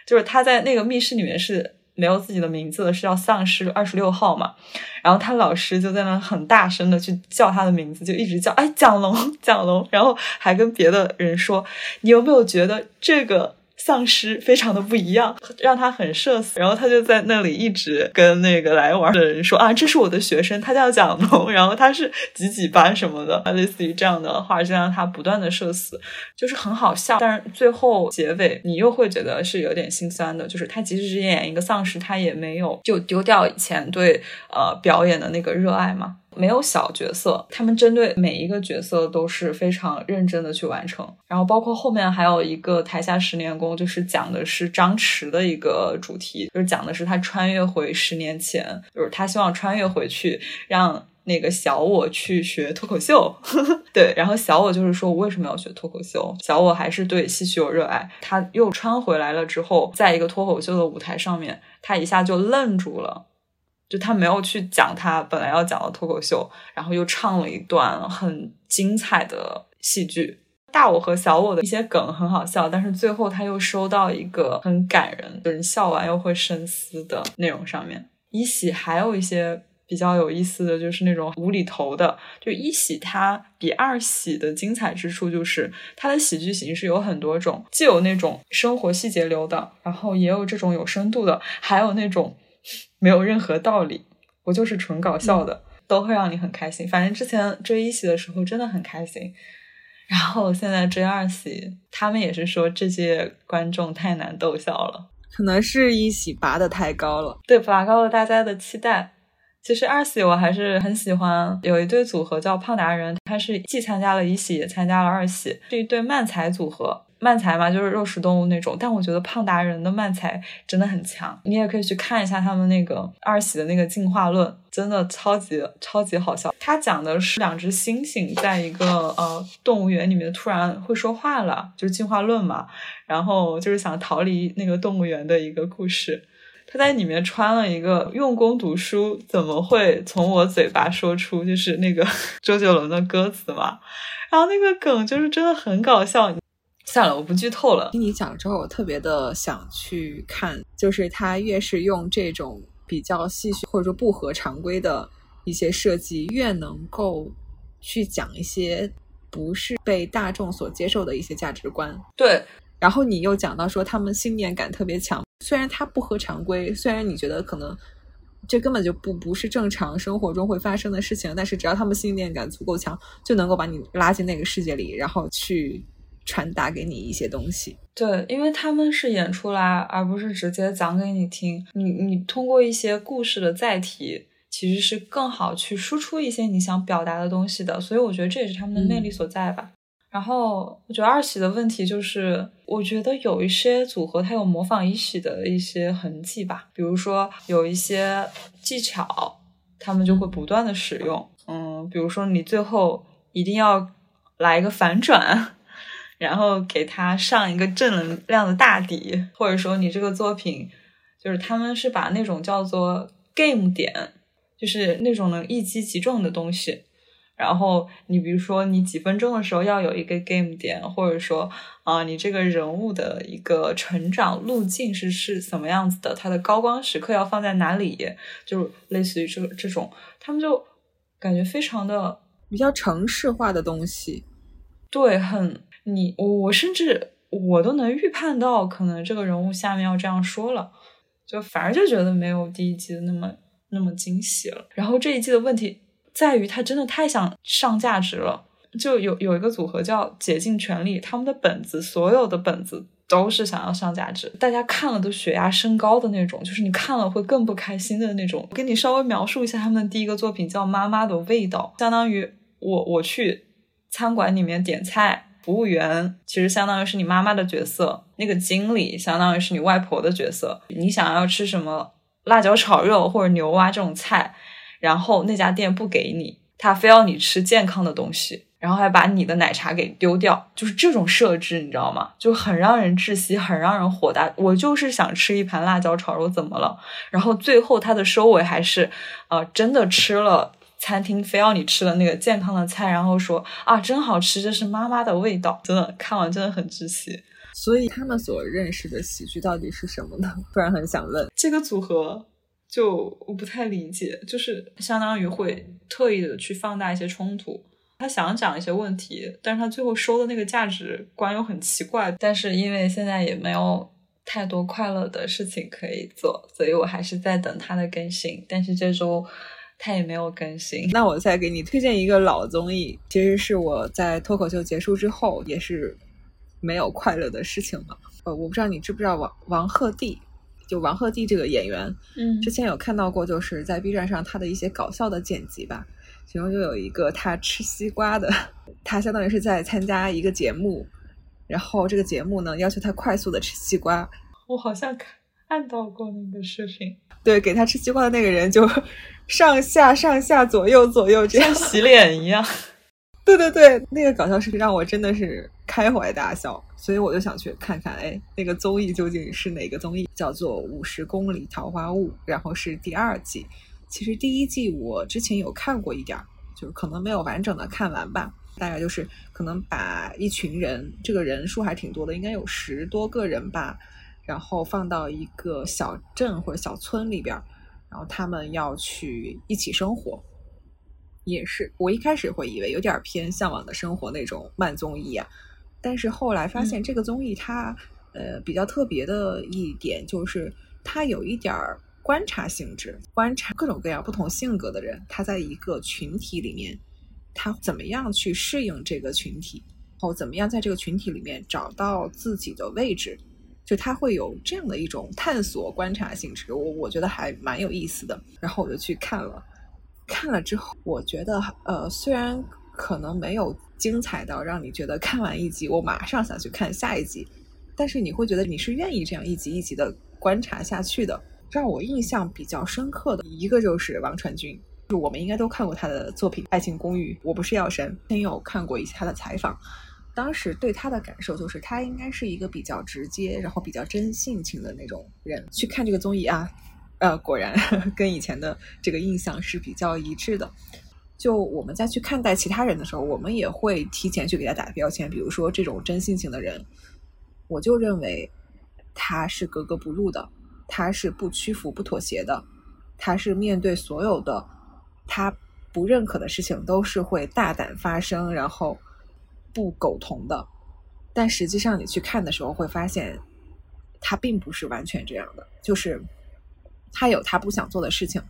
就是他在那个密室里面是没有自己的名字的，是叫丧尸二十六号嘛，然后他老师就在那很大声的去叫他的名字，就一直叫哎蒋龙 <laughs> 蒋龙，然后还跟别的人说，你有没有觉得这个？丧尸非常的不一样，让他很社死。然后他就在那里一直跟那个来玩的人说啊，这是我的学生，他叫蒋龙，然后他是几几班什么的，类似于这样的话，就让他不断的社死，就是很好笑。但是最后结尾你又会觉得是有点心酸的，就是他即使是演一个丧尸，他也没有就丢掉以前对呃表演的那个热爱嘛。没有小角色，他们针对每一个角色都是非常认真的去完成。然后包括后面还有一个台下十年功，就是讲的是张弛的一个主题，就是讲的是他穿越回十年前，就是他希望穿越回去，让那个小我去学脱口秀。<laughs> 对，然后小我就是说我为什么要学脱口秀？小我还是对戏曲有热爱。他又穿回来了之后，在一个脱口秀的舞台上面，他一下就愣住了。就他没有去讲他本来要讲的脱口秀，然后又唱了一段很精彩的戏剧。大我和小我的一些梗很好笑，但是最后他又收到一个很感人，就是笑完又会深思的内容上面。一喜还有一些比较有意思的就是那种无厘头的，就一喜它比二喜的精彩之处就是它的喜剧形式有很多种，既有那种生活细节流的，然后也有这种有深度的，还有那种。没有任何道理，我就是纯搞笑的，都会让你很开心。反正之前追一喜的时候真的很开心，然后现在追二喜，他们也是说这届观众太难逗笑了，可能是一喜拔的太高了，对，拔高了大家的期待。其实二喜我还是很喜欢，有一对组合叫胖达人，他是既参加了一喜，也参加了二喜，是一对慢才组合。慢才嘛，就是肉食动物那种，但我觉得胖达人的慢才真的很强。你也可以去看一下他们那个二喜的那个进化论，真的超级超级好笑。他讲的是两只猩猩在一个呃动物园里面突然会说话了，就是进化论嘛。然后就是想逃离那个动物园的一个故事。他在里面穿了一个用功读书，怎么会从我嘴巴说出就是那个 <laughs> 周杰伦的歌词嘛？然后那个梗就是真的很搞笑。算了，我不剧透了。听你讲之后，我特别的想去看。就是他越是用这种比较戏谑或者说不合常规的一些设计，越能够去讲一些不是被大众所接受的一些价值观。对。然后你又讲到说他们信念感特别强，虽然它不合常规，虽然你觉得可能这根本就不不是正常生活中会发生的事情，但是只要他们信念感足够强，就能够把你拉进那个世界里，然后去。传达给你一些东西。对，因为他们是演出来，而不是直接讲给你听。你你通过一些故事的载体，其实是更好去输出一些你想表达的东西的。所以我觉得这也是他们的魅力所在吧。然后我觉得二喜的问题就是，我觉得有一些组合它有模仿一喜的一些痕迹吧，比如说有一些技巧，他们就会不断的使用。嗯，比如说你最后一定要来一个反转，然后给他上一个正能量的大底，或者说你这个作品就是他们是把那种叫做 game 点，就是那种能一击即中的东西。然后你比如说，你几分钟的时候要有一个 game 点，或者说啊，你这个人物的一个成长路径是是什么样子的，它的高光时刻要放在哪里，就类似于这这种，他们就感觉非常的比较城市化的东西。对，很你我我甚至我都能预判到，可能这个人物下面要这样说了，就反而就觉得没有第一季的那么那么惊喜了。然后这一季的问题。在于他真的太想上价值了，就有有一个组合叫竭尽全力，他们的本子所有的本子都是想要上价值，大家看了都血压升高的那种，就是你看了会更不开心的那种。我给你稍微描述一下他们的第一个作品叫《妈妈的味道》，相当于我我去餐馆里面点菜，服务员其实相当于是你妈妈的角色，那个经理相当于是你外婆的角色，你想要吃什么辣椒炒肉或者牛蛙这种菜。然后那家店不给你，他非要你吃健康的东西，然后还把你的奶茶给丢掉，就是这种设置，你知道吗？就很让人窒息，很让人火大。我就是想吃一盘辣椒炒肉，怎么了？然后最后他的收尾还是，呃，真的吃了餐厅非要你吃的那个健康的菜，然后说啊，真好吃，这是妈妈的味道。真的看完真的很窒息。所以他们所认识的喜剧到底是什么呢？<laughs> 突然很想问这个组合。就我不太理解，就是相当于会特意的去放大一些冲突，他想讲一些问题，但是他最后收的那个价值观又很奇怪。但是因为现在也没有太多快乐的事情可以做，所以我还是在等他的更新。但是这周他也没有更新。那我再给你推荐一个老综艺，其实是我在脱口秀结束之后也是没有快乐的事情了。呃，我不知道你知不知道王王鹤棣。就王鹤棣这个演员，嗯，之前有看到过，就是在 B 站上他的一些搞笑的剪辑吧，其中就有一个他吃西瓜的，他相当于是在参加一个节目，然后这个节目呢要求他快速的吃西瓜，我好像看到过那个视频，对，给他吃西瓜的那个人就 <laughs> 上下上下左右左右这样洗脸一样。<laughs> 对对对，那个搞笑视频让我真的是开怀大笑，所以我就想去看看，哎，那个综艺究竟是哪个综艺？叫做《五十公里桃花坞》，然后是第二季。其实第一季我之前有看过一点儿，就是可能没有完整的看完吧。大概就是可能把一群人，这个人数还挺多的，应该有十多个人吧，然后放到一个小镇或者小村里边，然后他们要去一起生活。也是，我一开始会以为有点偏向往的生活那种慢综艺啊，但是后来发现这个综艺它呃比较特别的一点就是它有一点观察性质，观察各种各样不同性格的人，他在一个群体里面，他怎么样去适应这个群体，然后怎么样在这个群体里面找到自己的位置，就他会有这样的一种探索观察性质，我我觉得还蛮有意思的，然后我就去看了。看了之后，我觉得，呃，虽然可能没有精彩到让你觉得看完一集我马上想去看下一集，但是你会觉得你是愿意这样一集一集的观察下去的。让我印象比较深刻的一个就是王传君，就我们应该都看过他的作品《爱情公寓》，我不是药神，先有看过一些他的采访，当时对他的感受就是他应该是一个比较直接，然后比较真性情的那种人。去看这个综艺啊。呃，果然 <laughs> 跟以前的这个印象是比较一致的。就我们再去看待其他人的时候，我们也会提前去给他打标签。比如说这种真性情的人，我就认为他是格格不入的，他是不屈服、不妥协的，他是面对所有的他不认可的事情都是会大胆发声，然后不苟同的。但实际上你去看的时候，会发现他并不是完全这样的，就是。他有他不想做的事情，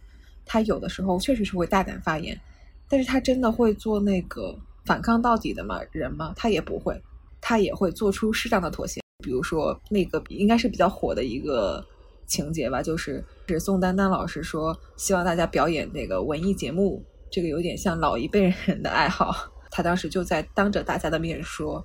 他有的时候确实是会大胆发言，但是他真的会做那个反抗到底的吗人吗？他也不会，他也会做出适当的妥协。比如说那个应该是比较火的一个情节吧，就是是宋丹丹老师说希望大家表演那个文艺节目，这个有点像老一辈人的爱好。他当时就在当着大家的面说。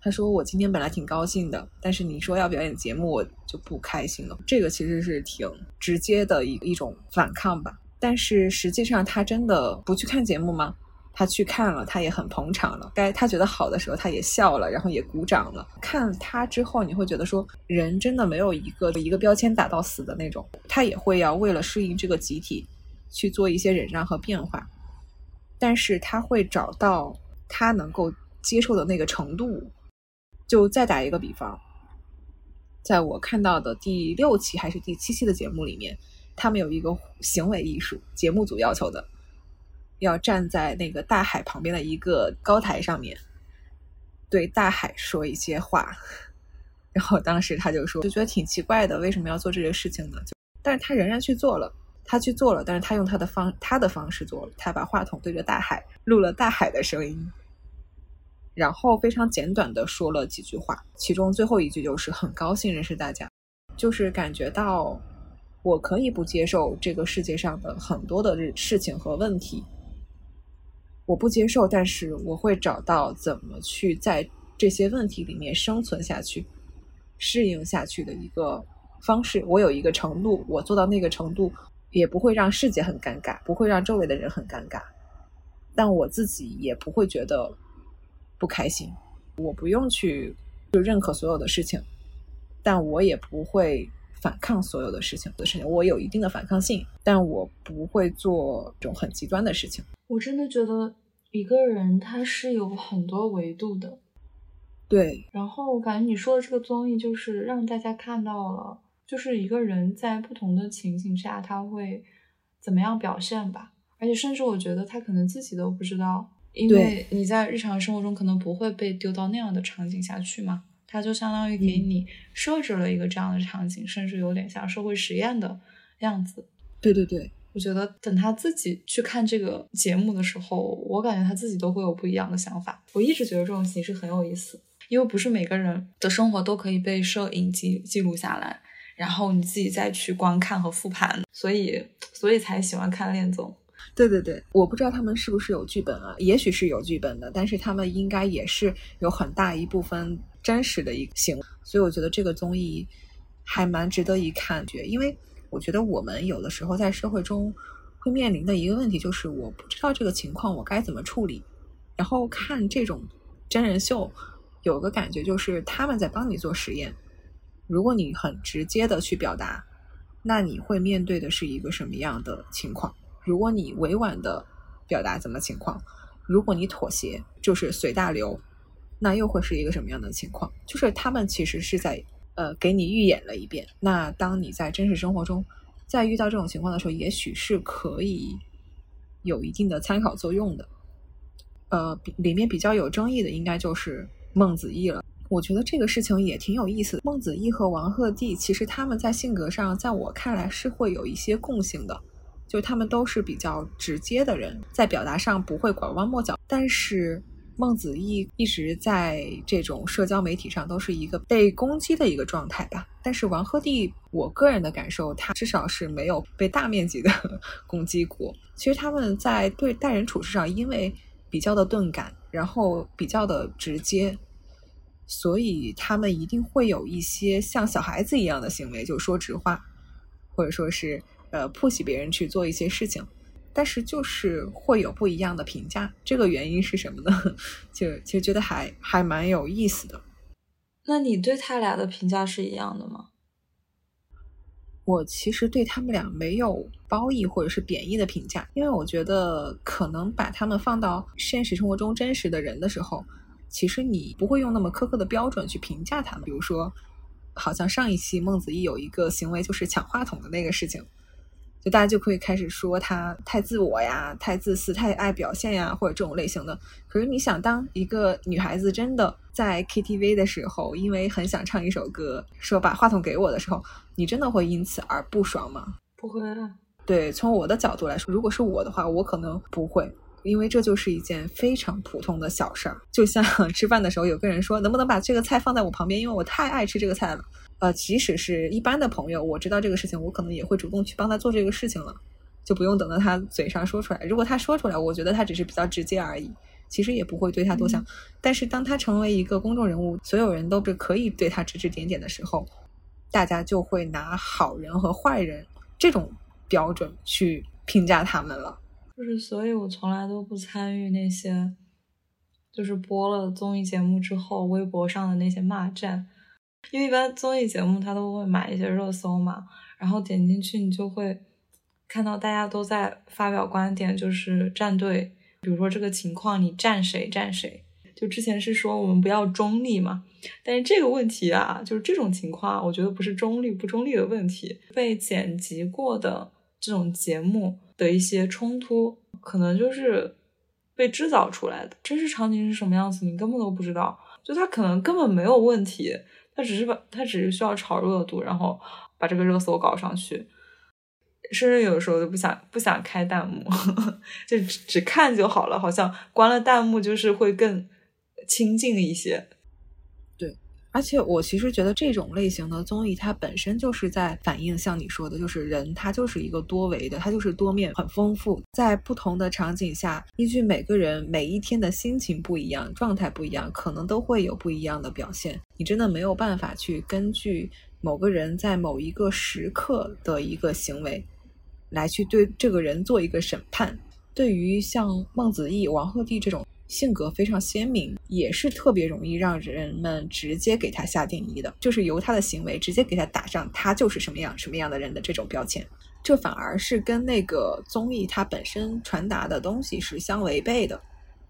他说：“我今天本来挺高兴的，但是你说要表演节目，我就不开心了。这个其实是挺直接的一一种反抗吧。但是实际上，他真的不去看节目吗？他去看了，他也很捧场了。该他觉得好的时候，他也笑了，然后也鼓掌了。看他之后，你会觉得说，人真的没有一个一个标签打到死的那种。他也会要为了适应这个集体去做一些忍让和变化，但是他会找到他能够接受的那个程度。”就再打一个比方，在我看到的第六期还是第七期的节目里面，他们有一个行为艺术，节目组要求的，要站在那个大海旁边的一个高台上面，对大海说一些话。<laughs> 然后当时他就说，就觉得挺奇怪的，为什么要做这些事情呢？就但是他仍然去做了，他去做了，但是他用他的方他的方式做了，他把话筒对着大海，录了大海的声音。然后非常简短的说了几句话，其中最后一句就是很高兴认识大家，就是感觉到我可以不接受这个世界上的很多的事情和问题，我不接受，但是我会找到怎么去在这些问题里面生存下去、适应下去的一个方式。我有一个程度，我做到那个程度，也不会让世界很尴尬，不会让周围的人很尴尬，但我自己也不会觉得。不开心，我不用去就认可所有的事情，但我也不会反抗所有的事情的事情。我有一定的反抗性，但我不会做这种很极端的事情。我真的觉得一个人他是有很多维度的，对。然后我感觉你说的这个综艺就是让大家看到了，就是一个人在不同的情形下他会怎么样表现吧。而且甚至我觉得他可能自己都不知道。因为你在日常生活中可能不会被丢到那样的场景下去嘛，他就相当于给你设置了一个这样的场景，甚至有点像社会实验的样子。对对对，我觉得等他自己去看这个节目的时候，我感觉他自己都会有不一样的想法。我一直觉得这种形式很有意思，因为不是每个人的生活都可以被摄影记记录下来，然后你自己再去观看和复盘，所以所以才喜欢看恋综。对对对，我不知道他们是不是有剧本啊？也许是有剧本的，但是他们应该也是有很大一部分真实的一个行，所以我觉得这个综艺还蛮值得一看。觉，因为我觉得我们有的时候在社会中会面临的一个问题就是，我不知道这个情况我该怎么处理。然后看这种真人秀，有个感觉就是他们在帮你做实验。如果你很直接的去表达，那你会面对的是一个什么样的情况？如果你委婉的表达怎么情况，如果你妥协就是随大流，那又会是一个什么样的情况？就是他们其实是在呃给你预演了一遍。那当你在真实生活中在遇到这种情况的时候，也许是可以有一定的参考作用的。呃，里面比较有争议的应该就是孟子义了。我觉得这个事情也挺有意思的。孟子义和王鹤棣其实他们在性格上，在我看来是会有一些共性的。就他们都是比较直接的人，在表达上不会拐弯抹角。但是孟子义一直在这种社交媒体上都是一个被攻击的一个状态吧。但是王鹤棣，我个人的感受，他至少是没有被大面积的 <laughs> 攻击过。其实他们在对待人处事上，因为比较的钝感，然后比较的直接，所以他们一定会有一些像小孩子一样的行为，就说直话，或者说是。呃，迫使别人去做一些事情，但是就是会有不一样的评价。这个原因是什么呢？<laughs> 就其实觉得还还蛮有意思的。那你对他俩的评价是一样的吗？我其实对他们俩没有褒义或者是贬义的评价，因为我觉得可能把他们放到现实生活中真实的人的时候，其实你不会用那么苛刻的标准去评价他们。比如说，好像上一期孟子义有一个行为，就是抢话筒的那个事情。就大家就可以开始说他太自我呀，太自私，太爱表现呀，或者这种类型的。可是你想，当一个女孩子真的在 KTV 的时候，因为很想唱一首歌，说把话筒给我的时候，你真的会因此而不爽吗？不会。对，从我的角度来说，如果是我的话，我可能不会，因为这就是一件非常普通的小事儿。就像 <laughs> 吃饭的时候，有个人说能不能把这个菜放在我旁边，因为我太爱吃这个菜了。呃，即使是一般的朋友，我知道这个事情，我可能也会主动去帮他做这个事情了，就不用等到他嘴上说出来。如果他说出来，我觉得他只是比较直接而已。其实也不会对他多想，但是当他成为一个公众人物，所有人都是可以对他指指点点的时候，大家就会拿好人和坏人这种标准去评价他们了。就是，所以我从来都不参与那些，就是播了综艺节目之后，微博上的那些骂战，因为一般综艺节目它都会买一些热搜嘛，然后点进去你就会看到大家都在发表观点，就是站队。比如说这个情况，你站谁站谁？就之前是说我们不要中立嘛，但是这个问题啊，就是这种情况，我觉得不是中立不中立的问题，被剪辑过的这种节目的一些冲突，可能就是被制造出来的。真实场景是什么样子，你根本都不知道。就他可能根本没有问题，他只是把他只是需要炒热度，然后把这个热搜搞上去。甚至有的时候都不想不想开弹幕，<laughs> 就只只看就好了。好像关了弹幕就是会更亲近一些。而且我其实觉得这种类型的综艺，它本身就是在反映像你说的，就是人他就是一个多维的，他就是多面很丰富，在不同的场景下，依据每个人每一天的心情不一样，状态不一样，可能都会有不一样的表现。你真的没有办法去根据某个人在某一个时刻的一个行为。来去对这个人做一个审判。对于像孟子义、王鹤棣这种性格非常鲜明，也是特别容易让人们直接给他下定义的，就是由他的行为直接给他打上他就是什么样什么样的人的这种标签。这反而是跟那个综艺它本身传达的东西是相违背的。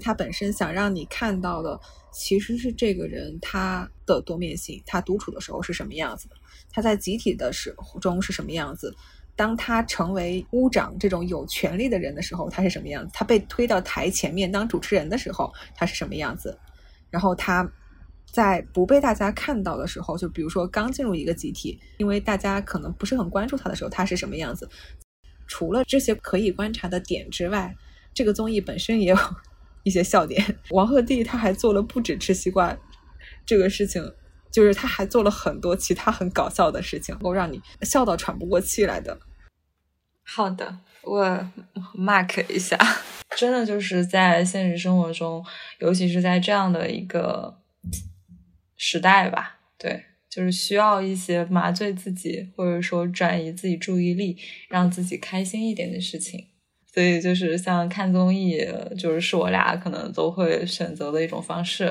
他本身想让你看到的其实是这个人他的多面性，他独处的时候是什么样子的，他在集体的时中是什么样子。当他成为屋长这种有权利的人的时候，他是什么样子？他被推到台前面当主持人的时候，他是什么样子？然后他在不被大家看到的时候，就比如说刚进入一个集体，因为大家可能不是很关注他的时候，他是什么样子？除了这些可以观察的点之外，这个综艺本身也有 <laughs> 一些笑点。王鹤棣他还做了不止吃西瓜这个事情。就是他还做了很多其他很搞笑的事情，能够让你笑到喘不过气来的。好的，我 mark 一下，<laughs> 真的就是在现实生活中，尤其是在这样的一个时代吧，对，就是需要一些麻醉自己，或者说转移自己注意力，让自己开心一点的事情。所以就是像看综艺，就是是我俩可能都会选择的一种方式。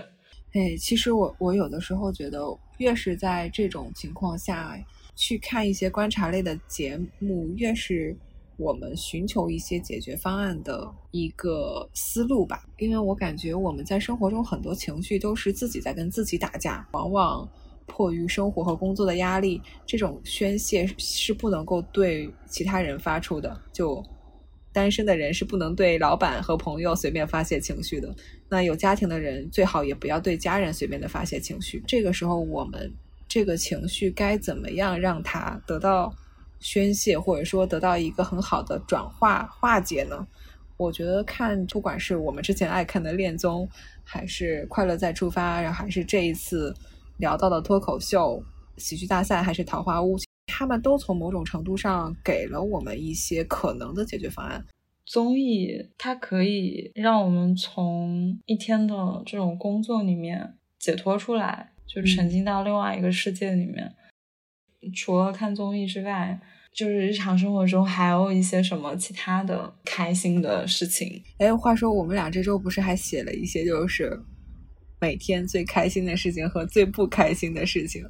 哎，其实我我有的时候觉得，越是在这种情况下去看一些观察类的节目，越是我们寻求一些解决方案的一个思路吧。因为我感觉我们在生活中很多情绪都是自己在跟自己打架，往往迫于生活和工作的压力，这种宣泄是不能够对其他人发出的。就单身的人是不能对老板和朋友随便发泄情绪的。那有家庭的人最好也不要对家人随便的发泄情绪。这个时候，我们这个情绪该怎么样让它得到宣泄，或者说得到一个很好的转化化解呢？我觉得看，不管是我们之前爱看的恋综，还是快乐再出发，然后还是这一次聊到的脱口秀、喜剧大赛，还是桃花坞。他们都从某种程度上给了我们一些可能的解决方案。综艺它可以让我们从一天的这种工作里面解脱出来，就沉浸到另外一个世界里面。除了看综艺之外，就是日常生活中还有一些什么其他的开心的事情。哎，话说我们俩这周不是还写了一些，就是每天最开心的事情和最不开心的事情。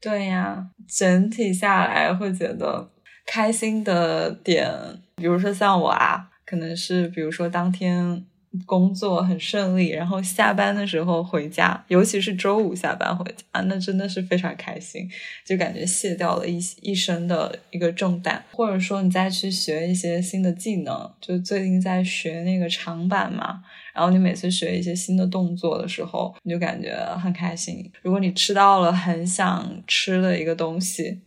对呀，整体下来会觉得开心的点，比如说像我啊，可能是比如说当天工作很顺利，然后下班的时候回家，尤其是周五下班回家，那真的是非常开心，就感觉卸掉了一一身的一个重担。或者说你再去学一些新的技能，就最近在学那个长板嘛。然后你每次学一些新的动作的时候，你就感觉很开心。如果你吃到了很想吃的一个东西，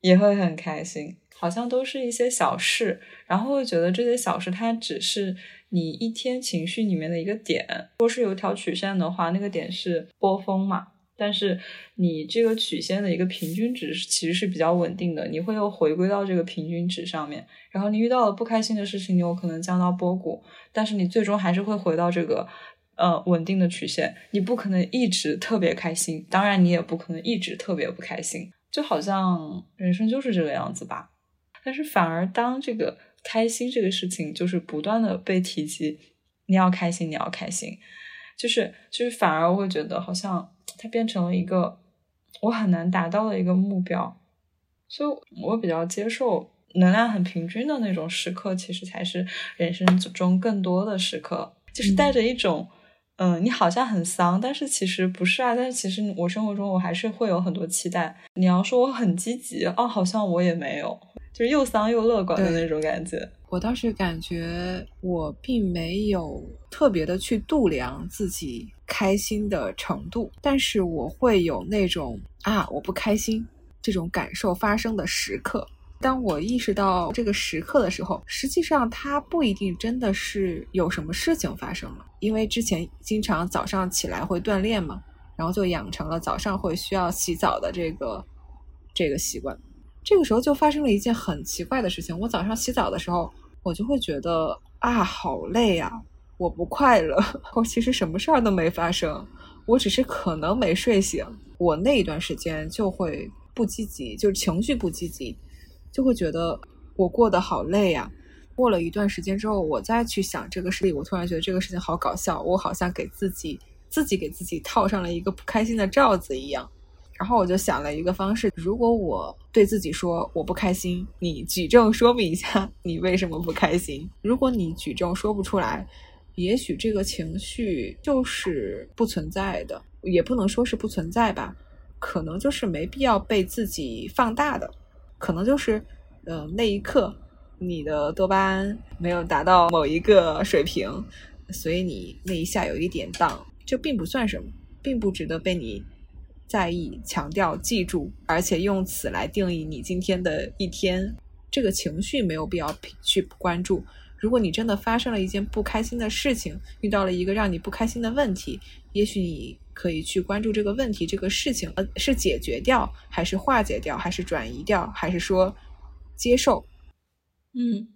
也会很开心。好像都是一些小事，然后会觉得这些小事它只是你一天情绪里面的一个点。如果是有条曲线的话，那个点是波峰嘛。但是你这个曲线的一个平均值其实是比较稳定的，你会又回归到这个平均值上面。然后你遇到了不开心的事情，你有可能降到波谷，但是你最终还是会回到这个呃稳定的曲线。你不可能一直特别开心，当然你也不可能一直特别不开心。就好像人生就是这个样子吧。但是反而当这个开心这个事情就是不断的被提及，你要开心，你要开心，就是就是反而我会觉得好像。它变成了一个我很难达到的一个目标，所以我比较接受能量很平均的那种时刻，其实才是人生中更多的时刻，就是带着一种，嗯，你好像很丧，但是其实不是啊，但是其实我生活中我还是会有很多期待。你要说我很积极，哦，好像我也没有，就是又丧又乐观的那种感觉。我倒是感觉我并没有特别的去度量自己开心的程度，但是我会有那种啊我不开心这种感受发生的时刻。当我意识到这个时刻的时候，实际上它不一定真的是有什么事情发生了，因为之前经常早上起来会锻炼嘛，然后就养成了早上会需要洗澡的这个这个习惯。这个时候就发生了一件很奇怪的事情，我早上洗澡的时候。我就会觉得啊，好累呀！我不快乐。<laughs> 我其实什么事儿都没发生，我只是可能没睡醒。我那一段时间就会不积极，就是情绪不积极，就会觉得我过得好累呀。过了一段时间之后，我再去想这个事情，我突然觉得这个事情好搞笑。我好像给自己自己给自己套上了一个不开心的罩子一样。然后我就想了一个方式：如果我对自己说我不开心，你举证说明一下你为什么不开心。如果你举证说不出来，也许这个情绪就是不存在的，也不能说是不存在吧，可能就是没必要被自己放大的，可能就是，呃，那一刻你的多巴胺没有达到某一个水平，所以你那一下有一点荡，这并不算什么，并不值得被你。在意、强调、记住，而且用此来定义你今天的一天，这个情绪没有必要去关注。如果你真的发生了一件不开心的事情，遇到了一个让你不开心的问题，也许你可以去关注这个问题、这个事情，呃，是解决掉，还是化解掉，还是转移掉，还是说接受？嗯，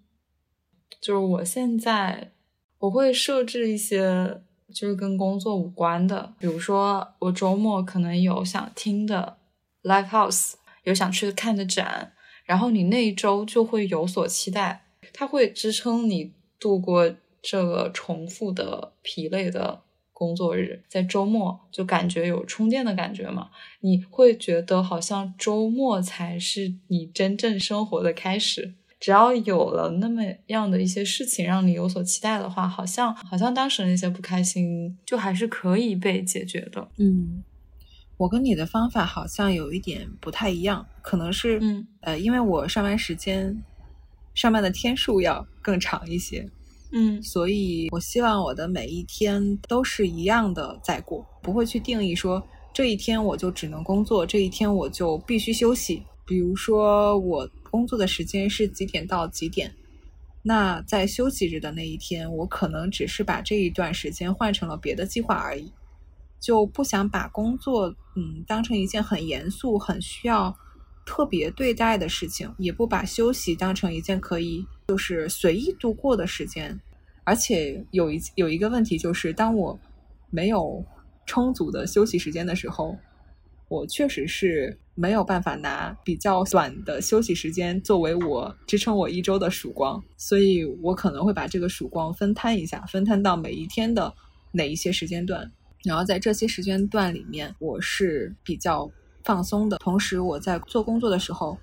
就是我现在我会设置一些。就是跟工作无关的，比如说我周末可能有想听的 live house，有想去看的展，然后你那一周就会有所期待，它会支撑你度过这个重复的疲累的工作日，在周末就感觉有充电的感觉嘛，你会觉得好像周末才是你真正生活的开始。只要有了那么样的一些事情让你有所期待的话，好像好像当时那些不开心就还是可以被解决的。嗯，我跟你的方法好像有一点不太一样，可能是嗯呃，因为我上班时间上班的天数要更长一些，嗯，所以我希望我的每一天都是一样的在过，不会去定义说这一天我就只能工作，这一天我就必须休息。比如说我。工作的时间是几点到几点？那在休息日的那一天，我可能只是把这一段时间换成了别的计划而已，就不想把工作嗯当成一件很严肃、很需要特别对待的事情，也不把休息当成一件可以就是随意度过的时间。而且有一有一个问题就是，当我没有充足的休息时间的时候。我确实是没有办法拿比较短的休息时间作为我支撑我一周的曙光，所以我可能会把这个曙光分摊一下，分摊到每一天的哪一些时间段，然后在这些时间段里面，我是比较放松的。同时，我在做工作的时候，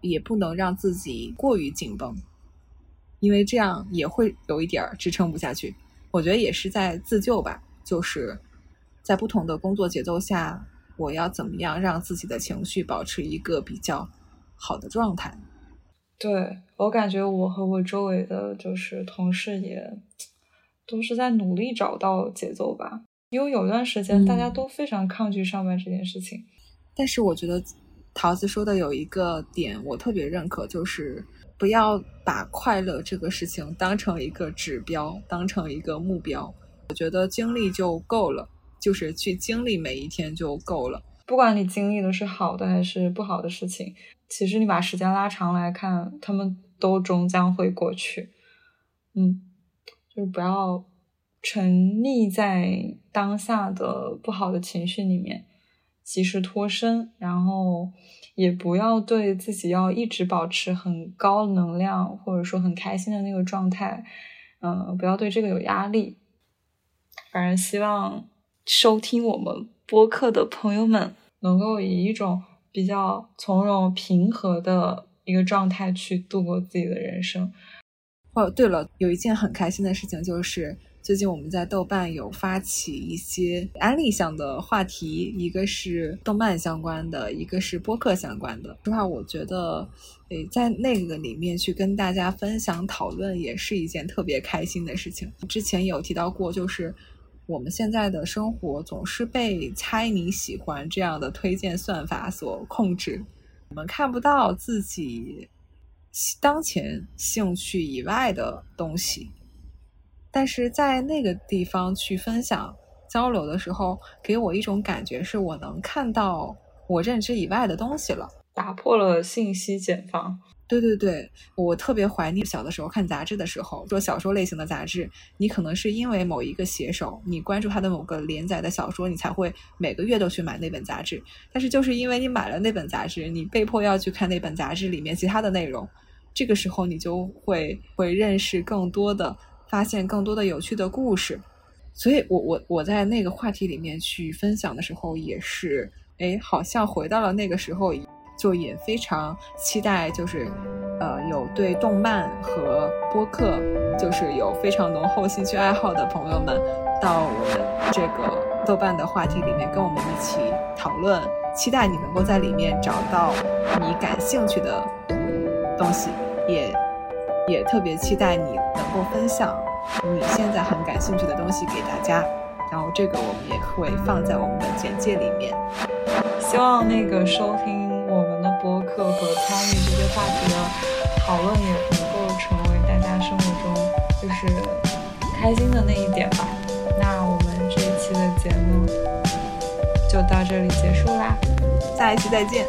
也不能让自己过于紧绷，因为这样也会有一点儿支撑不下去。我觉得也是在自救吧，就是在不同的工作节奏下。我要怎么样让自己的情绪保持一个比较好的状态？对我感觉，我和我周围的就是同事也都是在努力找到节奏吧。因为有段时间大家都非常抗拒上班这件事情。但是我觉得桃子说的有一个点我特别认可，就是不要把快乐这个事情当成一个指标，当成一个目标。我觉得经历就够了，就是去经历每一天就够了。不管你经历的是好的还是不好的事情，其实你把时间拉长来看，他们都终将会过去。嗯，就是不要沉溺在当下的不好的情绪里面，及时脱身，然后也不要对自己要一直保持很高能量或者说很开心的那个状态，嗯，不要对这个有压力。反正希望收听我们。播客的朋友们能够以一种比较从容、平和的一个状态去度过自己的人生。哦，对了，有一件很开心的事情，就是最近我们在豆瓣有发起一些安利向的话题，一个是动漫相关的，一个是播客相关的。实话，我觉得，诶，在那个里面去跟大家分享讨论，也是一件特别开心的事情。之前有提到过，就是。我们现在的生活总是被猜你喜欢这样的推荐算法所控制，我们看不到自己当前兴趣以外的东西。但是在那个地方去分享交流的时候，给我一种感觉，是我能看到我认知以外的东西了，打破了信息茧房。对对对，我特别怀念小的时候看杂志的时候，做小说类型的杂志，你可能是因为某一个写手，你关注他的某个连载的小说，你才会每个月都去买那本杂志。但是就是因为你买了那本杂志，你被迫要去看那本杂志里面其他的内容，这个时候你就会会认识更多的，发现更多的有趣的故事。所以我我我在那个话题里面去分享的时候，也是，哎，好像回到了那个时候。就也非常期待，就是呃，有对动漫和播客，就是有非常浓厚兴趣爱好的朋友们，到我们这个豆瓣的话题里面跟我们一起讨论。期待你能够在里面找到你感兴趣的东西，也也特别期待你能够分享你现在很感兴趣的东西给大家。然后这个我们也会放在我们的简介里面。希望那个收听。各个参与这些话题的讨论，也能够成为大家生活中就是开心的那一点吧。那我们这一期的节目就到这里结束啦，下一期再见。